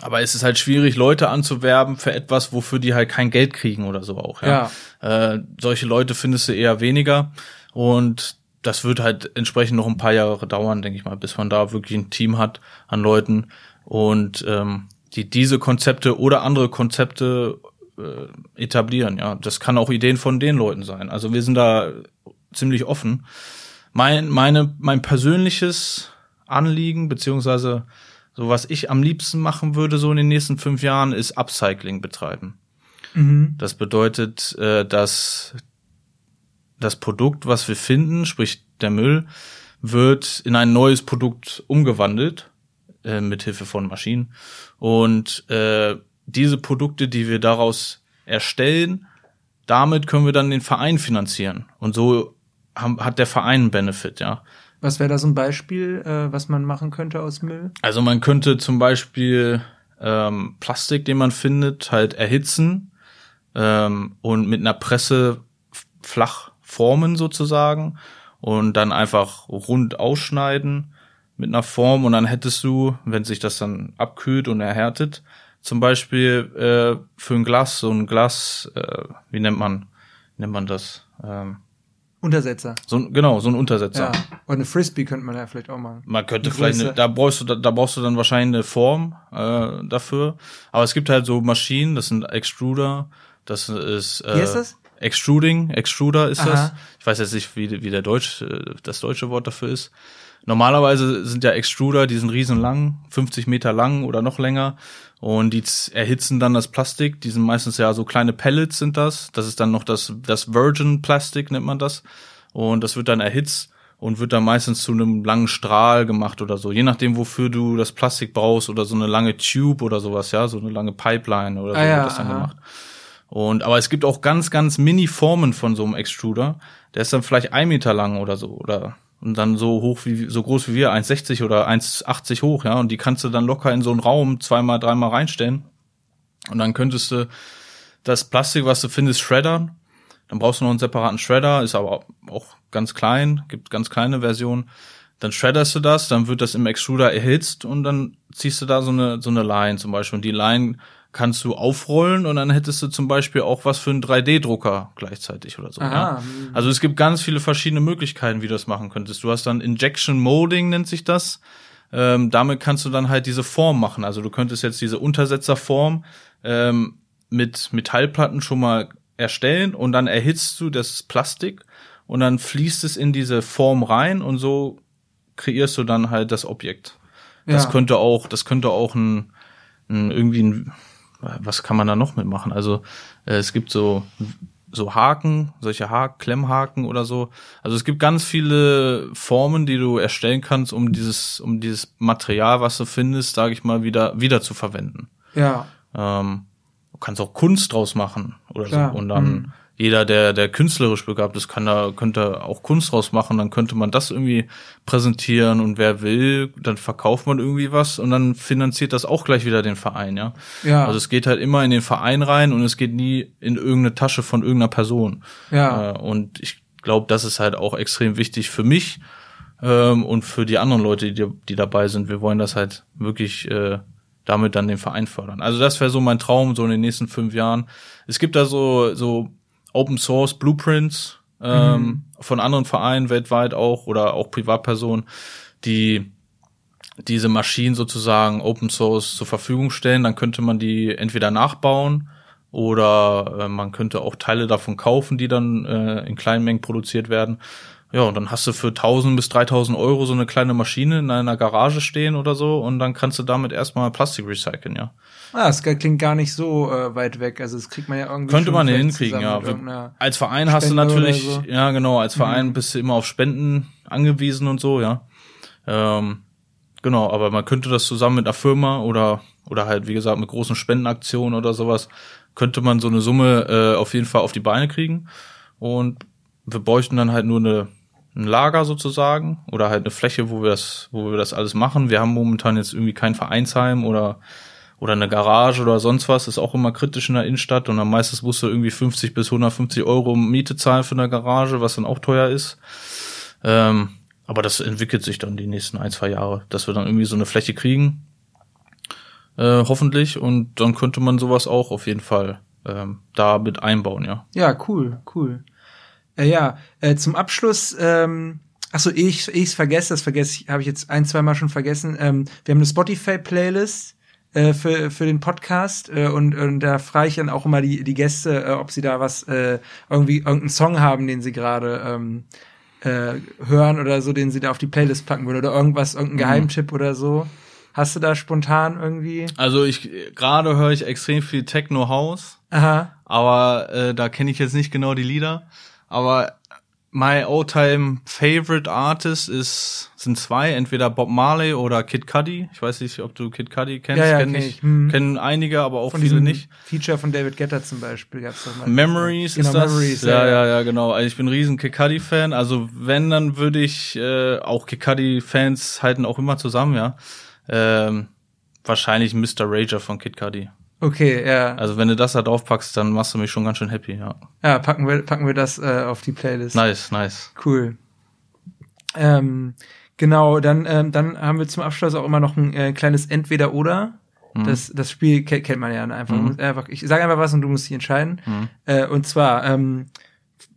aber es ist halt schwierig, Leute anzuwerben für etwas, wofür die halt kein Geld kriegen oder so auch, ja. Äh, solche Leute findest du eher weniger und das wird halt entsprechend noch ein paar Jahre dauern, denke ich mal, bis man da wirklich ein Team hat an Leuten und ähm, die diese Konzepte oder andere Konzepte äh, etablieren. Ja, das kann auch Ideen von den Leuten sein. Also wir sind da ziemlich offen. Mein meine mein persönliches Anliegen beziehungsweise so was ich am liebsten machen würde so in den nächsten fünf Jahren ist Upcycling betreiben. Mhm. Das bedeutet, äh, dass das Produkt, was wir finden, sprich der Müll, wird in ein neues Produkt umgewandelt äh, mit Hilfe von Maschinen und äh, diese Produkte, die wir daraus erstellen, damit können wir dann den Verein finanzieren und so haben, hat der Verein einen Benefit, ja. Was wäre da so ein Beispiel, äh, was man machen könnte aus Müll? Also man könnte zum Beispiel ähm, Plastik, den man findet, halt erhitzen ähm, und mit einer Presse flach formen sozusagen und dann einfach rund ausschneiden mit einer Form und dann hättest du, wenn sich das dann abkühlt und erhärtet, zum Beispiel äh, für ein Glas so ein Glas, äh, wie nennt man nennt man das? Ähm, Untersetzer. so ein, genau so ein Untersetzer. Ja. Und eine Frisbee könnte man ja vielleicht auch machen. Man könnte Eine vielleicht, eine, da brauchst du, da, da brauchst du dann wahrscheinlich eine Form äh, dafür. Aber es gibt halt so Maschinen, das sind Extruder, das ist äh, Wie heißt das? Extruding, Extruder ist das. Aha. Ich weiß jetzt nicht, wie, wie der Deutsch, äh, das deutsche Wort dafür ist. Normalerweise sind ja Extruder, die sind riesen lang, 50 Meter lang oder noch länger. Und die erhitzen dann das Plastik. Die sind meistens ja so kleine Pellets sind das. Das ist dann noch das, das Virgin Plastic nennt man das. Und das wird dann erhitzt und wird dann meistens zu einem langen Strahl gemacht oder so. Je nachdem, wofür du das Plastik brauchst oder so eine lange Tube oder sowas, ja, so eine lange Pipeline oder so Ah ja, wird das dann aha. gemacht. Und, aber es gibt auch ganz, ganz Mini-Formen von so einem Extruder. Der ist dann vielleicht ein Meter lang oder so, oder, und dann so hoch wie, so groß wie wir, 1,60 oder 1,80 hoch, ja. Und die kannst du dann locker in so einen Raum zweimal, dreimal reinstellen. Und dann könntest du das Plastik, was du findest, shreddern. Dann brauchst du noch einen separaten Shredder, ist aber auch ganz klein, gibt ganz kleine Versionen. Dann shredderst du das, dann wird das im Extruder erhitzt und dann ziehst du da so eine, so eine Line zum Beispiel. Und die Line kannst du aufrollen und dann hättest du zum Beispiel auch was für einen 3D-Drucker gleichzeitig oder so. Ja? Also es gibt ganz viele verschiedene Möglichkeiten, wie du das machen könntest. Du hast dann Injection Molding, nennt sich das. Ähm, damit kannst du dann halt diese Form machen. Also du könntest jetzt diese Untersetzerform ähm, mit Metallplatten schon mal erstellen und dann erhitzt du das Plastik und dann fließt es in diese Form rein und so kreierst du dann halt das Objekt. Das Ja. könnte auch, das könnte auch ein, ein irgendwie ein, was kann man da noch mitmachen? Also äh, es gibt so so Haken, solche Haken, Klemmhaken oder so. Also es gibt ganz viele Formen, die du erstellen kannst, um dieses um dieses Material, was du findest, sage ich mal, wieder wieder zu verwenden. Ja. Ähm, du kannst auch Kunst draus machen oder Klar. so. Und dann Mhm. Jeder, der, der künstlerisch begabt ist, kann da, könnte auch Kunst draus machen. Dann könnte man das irgendwie präsentieren und wer will, dann verkauft man irgendwie was und dann finanziert das auch gleich wieder den Verein, ja. Ja. Also es geht halt immer in den Verein rein und es geht nie in irgendeine Tasche von irgendeiner Person. ja. Äh, und ich glaube, das ist halt auch extrem wichtig für mich ähm, und für die anderen Leute, die, die dabei sind. Wir wollen das halt wirklich äh, damit dann den Verein fördern. Also das wäre so mein Traum, so in den nächsten fünf Jahren. Es gibt da so, so Open Source Blueprints ähm, von anderen Vereinen weltweit auch oder auch Privatpersonen, die diese Maschinen sozusagen Open Source zur Verfügung stellen. Dann könnte man die entweder nachbauen oder äh, man könnte auch Teile davon kaufen, die dann äh, in kleinen Mengen produziert werden. Ja, und dann hast du für 1000 bis 3000 Euro so eine kleine Maschine in einer Garage stehen oder so und dann kannst du damit erstmal Plastik recyceln, ja. Ah, das klingt gar nicht so äh, weit weg. Also das kriegt man ja irgendwie Könnte man hinkriegen, ja. Als Verein hast du Spende natürlich, so. ja genau, als Verein Mhm. bist du immer auf Spenden angewiesen und so, ja. Ähm, genau, aber man könnte das zusammen mit einer Firma oder oder halt wie gesagt mit großen Spendenaktionen oder sowas könnte man so eine Summe äh, auf jeden Fall auf die Beine kriegen und wir bräuchten dann halt nur eine ein Lager sozusagen oder halt eine Fläche, wo wir das, wo wir das alles machen. Wir haben momentan jetzt irgendwie kein Vereinsheim oder oder eine Garage oder sonst was, ist auch immer kritisch in der Innenstadt und dann meistens musst du irgendwie 50 bis 150 Euro Miete zahlen für eine Garage, was dann auch teuer ist. Ähm, aber das entwickelt sich dann die nächsten ein, zwei Jahre, dass wir dann irgendwie so eine Fläche kriegen, äh, hoffentlich, und dann könnte man sowas auch auf jeden Fall ähm, da mit einbauen, ja. Ja, cool, cool. Äh, ja, äh, zum Abschluss, ähm, achso, ich ich's vergesse, das vergesse ich, habe ich jetzt ein, zwei Mal schon vergessen. Ähm, wir haben eine Spotify-Playlist äh, für, für den Podcast äh, und, und da frage ich dann auch immer die, die Gäste, äh, ob sie da was, äh, irgendwie irgendeinen Song haben, den sie gerade ähm, äh, hören oder so, den sie da auf die Playlist packen würden oder irgendwas, irgendein Geheimtipp oder so. Hast du da spontan irgendwie? Also ich gerade höre ich extrem viel Techno House. Aha. aber äh, da kenne ich jetzt nicht genau die Lieder. Aber my all-time favorite artist ist sind zwei, entweder Bob Marley oder Kid Cudi. Ich weiß nicht, ob du Kid Cudi kennst. Ja, ja, Kenn kenn ich. Hm. Kennen einige, aber auch Von viele nicht. Feature von David Guetta zum Beispiel gab's doch mal. Memories genau, ist das. Memories, ja, ja, ja, genau. Also ich bin ein riesen Kid Cudi Fan. Also wenn, dann würde ich äh, auch Kid Cudi Fans halten auch immer zusammen, ja. Ähm, wahrscheinlich Mr. Rager von Kid Cudi. Okay, ja. Also wenn du das da draufpackst, dann machst du mich schon ganz schön happy, ja. Ja, packen wir, packen wir das äh, auf die Playlist. Nice, nice. Cool. Ähm, genau, dann, ähm, dann haben wir zum Abschluss auch immer noch ein äh, kleines Entweder-Oder. Mhm. Das, das Spiel ke kennt man ja einfach. Mhm. Einfach. Ich sage einfach was und du musst dich entscheiden. Mhm. Äh, und zwar, ähm,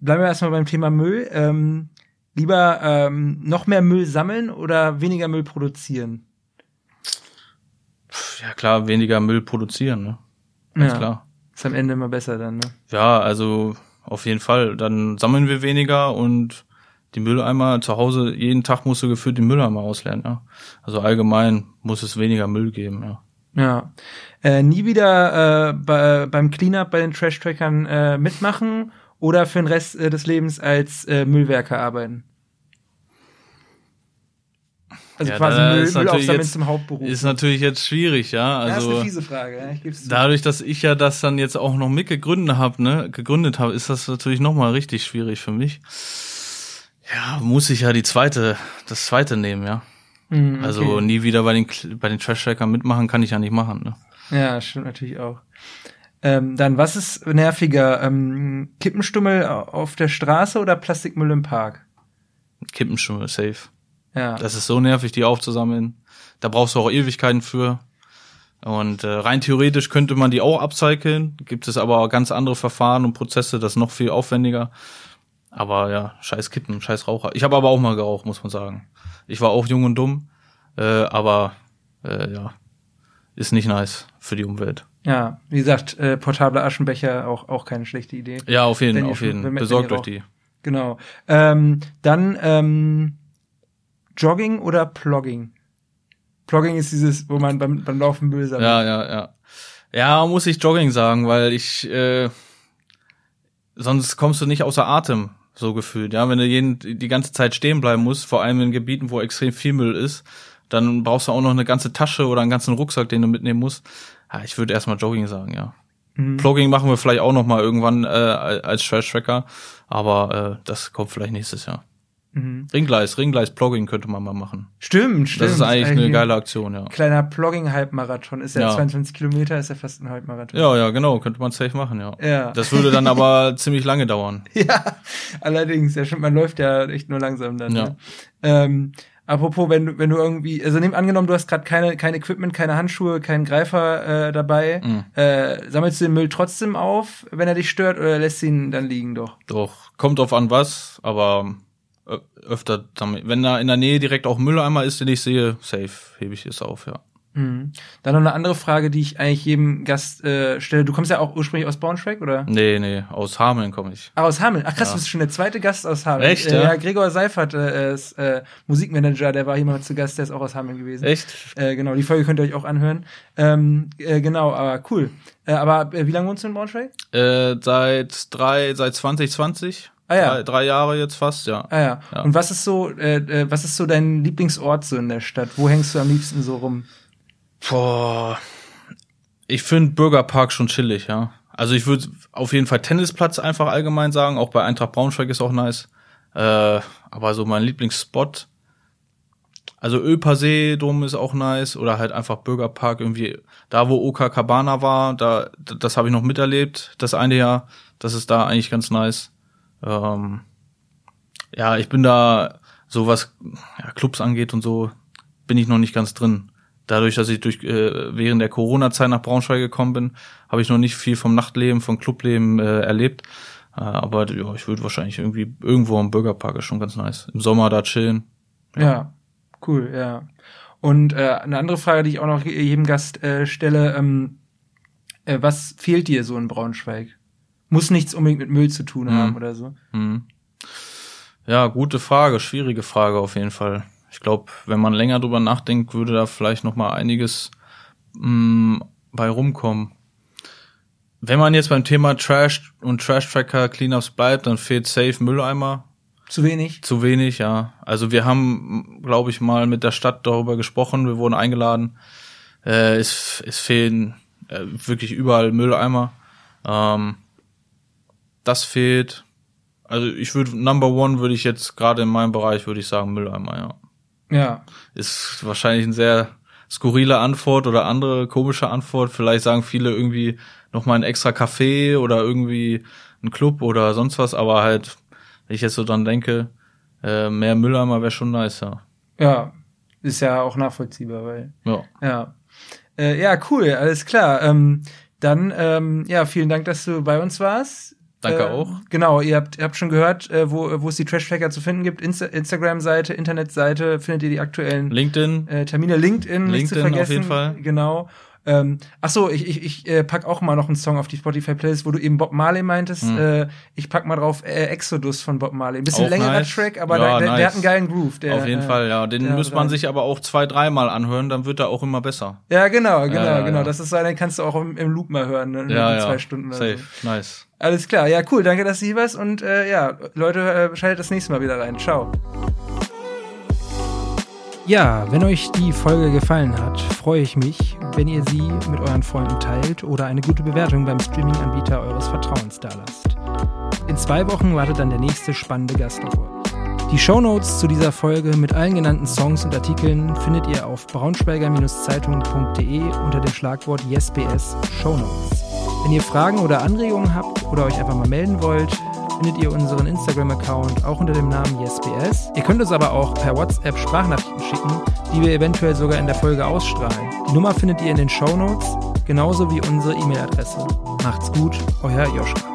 bleiben wir erstmal beim Thema Müll. Ähm, lieber ähm, noch mehr Müll sammeln oder weniger Müll produzieren? Ja klar, weniger Müll produzieren, ne? Ganz Ja. klar. Ist am Ende immer besser dann, ne? Ja, also auf jeden Fall. Dann sammeln wir weniger und die Mülleimer zu Hause, jeden Tag musst du gefühlt die Mülleimer ausleeren, ja. Also allgemein muss es weniger Müll geben, ja. Ja. Äh, nie wieder äh, bei, beim Cleanup bei den Trash-Trackern äh, mitmachen oder für den Rest äh, des Lebens als äh, Müllwerker arbeiten? Also Ja, quasi Müll, ist Müll natürlich aufsammeln jetzt- zum Hauptberuf. Ist natürlich jetzt schwierig, ja. ja, ist eine Also fiese Frage, ja, ich geb's zu. dadurch, dass ich ja das dann jetzt auch noch mitgegründet habe, ne, gegründet habe, ist das natürlich nochmal richtig schwierig für mich. Ja, muss ich ja die zweite, das zweite nehmen, ja. Mhm, okay. Also nie wieder bei den bei den Trash-Trackern mitmachen, kann ich ja nicht machen, ne. Ja, stimmt natürlich auch. Ähm, dann, was ist nerviger? Ähm, Kippenstummel auf der Straße oder Plastikmüll im Park? Kippenstummel, safe. Ja. Das ist so nervig, die aufzusammeln. Da brauchst du auch Ewigkeiten für. Und äh, rein theoretisch könnte man die auch upcyclen, gibt es aber ganz andere Verfahren und Prozesse, das ist noch viel aufwendiger. Aber ja, scheiß Kippen, scheiß Raucher. Ich habe aber auch mal geraucht, muss man sagen. Ich war auch jung und dumm, äh, aber äh, ja, ist nicht nice für die Umwelt. Ja, wie gesagt, äh, portable Aschenbecher auch auch keine schlechte Idee. Ja, auf jeden, auf jeden. Besorgt euch die. Genau. Ähm, dann ähm, Jogging oder Plogging? Plogging ist dieses, wo man beim, beim Laufen Müll sammelt. Ja, ja, ja. Ja, muss ich Jogging sagen, weil ich äh, sonst kommst du nicht außer Atem, so gefühlt. Ja, wenn du jeden, die ganze Zeit stehen bleiben musst, vor allem in Gebieten, wo extrem viel Müll ist, dann brauchst du auch noch eine ganze Tasche oder einen ganzen Rucksack, den du mitnehmen musst. Ja, ich würde erstmal Jogging sagen, ja. Mhm. Plogging machen wir vielleicht auch noch mal irgendwann äh, als Trash Tracker, aber äh, das kommt vielleicht nächstes Jahr. Mhm. Ringgleis, Ringleis Plogging könnte man mal machen. Stimmt, stimmt. Das ist eigentlich eine ein geile Aktion, ja. Kleiner Plogging-Halbmarathon. Ist ja, Ja. 22 Kilometer, ist ja fast ein Halbmarathon. Ja, ja, genau, könnte man safe machen, ja. Ja. Das würde dann aber (laughs) ziemlich lange dauern. Ja, allerdings, ja stimmt, man läuft ja echt nur langsam dann. Ja. Ne? Ähm, apropos, wenn du, wenn du irgendwie, also nimm angenommen, du hast gerade keine, kein Equipment, keine Handschuhe, keinen Greifer äh, dabei, Mhm. äh, sammelst du den Müll trotzdem auf, wenn er dich stört, oder lässt ihn dann liegen doch? Doch, kommt drauf an was, aber öfter, damit- wenn da in der Nähe direkt auch Mülleimer ist, den ich sehe, safe, hebe ich es auf, ja. Mhm. Dann noch eine andere Frage, die ich eigentlich jedem Gast äh, stelle. Du kommst ja auch ursprünglich aus Braunschweig, oder? Nee, nee, aus Hameln komme ich. Ah, aus Hameln. Ach krass, Ja. du bist schon der zweite Gast aus Hameln. Echt, Äh, ja? ja, Gregor Seifert äh, ist äh, Musikmanager, der war hier mal zu Gast, der ist auch aus Hameln gewesen. Echt? Äh, genau, die Folge könnt ihr euch auch anhören. Ähm, äh, genau, aber cool. Äh, aber äh, wie lange wohnst du in Braunschweig? Äh, seit drei, seit 2020. Ah, ja. Drei, drei Jahre jetzt fast, ja. Ah ja. Ja. Und was ist so, äh, äh, was ist so dein Lieblingsort so in der Stadt? Wo hängst du am liebsten so rum? Boah. Ich finde Bürgerpark schon chillig, ja. Also ich würde auf jeden Fall Tennisplatz einfach allgemein sagen. Auch bei Eintracht Braunschweig ist auch nice. Äh, aber so mein Lieblingsspot. Also Ölpasee drum ist auch nice. Oder halt einfach Bürgerpark irgendwie. Da wo Oka Cabana war, da, das habe ich noch miterlebt, das eine Jahr. Das ist da eigentlich ganz nice. Ähm, ja, ich bin da, so was ja, Clubs angeht und so, bin ich noch nicht ganz drin. Dadurch, dass ich durch äh, während der Corona-Zeit nach Braunschweig gekommen bin, habe ich noch nicht viel vom Nachtleben, vom Clubleben äh, erlebt. Äh, aber ja, ich würde wahrscheinlich irgendwie irgendwo am Bürgerpark ist schon ganz nice. Im Sommer da chillen. Ja, cool, ja. Und äh, eine andere Frage, die ich auch noch jedem Gast äh, stelle, ähm, äh, was fehlt dir so in Braunschweig? Muss nichts unbedingt mit Müll zu tun haben Mhm. oder so. Hm. Ja, gute Frage, schwierige Frage auf jeden Fall. Ich glaube, wenn man länger drüber nachdenkt, würde da vielleicht noch mal einiges mh, bei rumkommen. Wenn man jetzt beim Thema Trash und Trash Tracker Cleanups bleibt, dann fehlt safe Mülleimer. Zu wenig? Zu wenig, ja. Also wir haben, glaube ich, mal mit der Stadt darüber gesprochen. Wir wurden eingeladen. Äh, es, es fehlen äh, wirklich überall Mülleimer. Ähm, das fehlt. Also ich würde Number One würde ich jetzt gerade in meinem Bereich würde ich sagen Mülleimer, ja. Ja. Ist wahrscheinlich eine sehr skurrile Antwort oder andere komische Antwort. Vielleicht sagen viele irgendwie noch mal ein extra Café oder irgendwie ein Club oder sonst was, aber halt, wenn ich jetzt so dran denke, äh, mehr Mülleimer wäre schon nice, ja. Ja. Ist ja auch nachvollziehbar, weil. Ja. Ja. Äh, ja, cool, alles klar. Ähm, dann, ähm, ja, vielen Dank, dass du bei uns warst. Danke Äh, auch. Genau, ihr habt, ihr habt schon gehört, äh, wo, wo es die Trash Tracker zu finden gibt. Insta Instagram-Seite, Internetseite, findet ihr die aktuellen LinkedIn, äh, Termine. LinkedIn, nicht zu LinkedIn auf vergessen. jeden Fall. Genau. Ähm, ach so, ich, ich, ich äh, pack auch mal noch einen Song auf die Spotify-Playlist, wo du eben Bob Marley meintest. Hm. Äh, ich pack mal drauf äh, Exodus von Bob Marley. Ein bisschen Auch längerer nice. Track, aber Ja, der, der, der nice. hat einen geilen Groove. Der, auf jeden äh, Fall, ja. Den der muss man sich aber auch zwei, dreimal anhören, dann wird er auch immer besser. Ja, genau, genau, ja, genau. ja. Das ist so, den kannst du auch im, im Loop mal hören, ne? in Ja, ja. zwei Stunden oder Safe, so. nice. Alles klar, ja, cool, danke, dass du hier warst und äh, ja, Leute, äh, schaltet das nächste Mal wieder rein. Ciao. Ja, wenn euch die Folge gefallen hat, freue ich mich, wenn ihr sie mit euren Freunden teilt oder eine gute Bewertung beim Streaming-Anbieter eures Vertrauens dalasst. In zwei Wochen wartet dann der nächste spannende Gast auf euch. Die Shownotes zu dieser Folge mit allen genannten Songs und Artikeln findet ihr auf braunschweiger-zeitung.de unter dem Schlagwort YesBS Shownotes. Wenn ihr Fragen oder Anregungen habt oder euch einfach mal melden wollt, findet ihr unseren Instagram-Account auch unter dem Namen YesBS. Ihr könnt uns aber auch per WhatsApp Sprachnachrichten schicken, die wir eventuell sogar in der Folge ausstrahlen. Die Nummer findet ihr in den Show Notes, genauso wie unsere E-Mail-Adresse. Macht's gut, euer Joschka.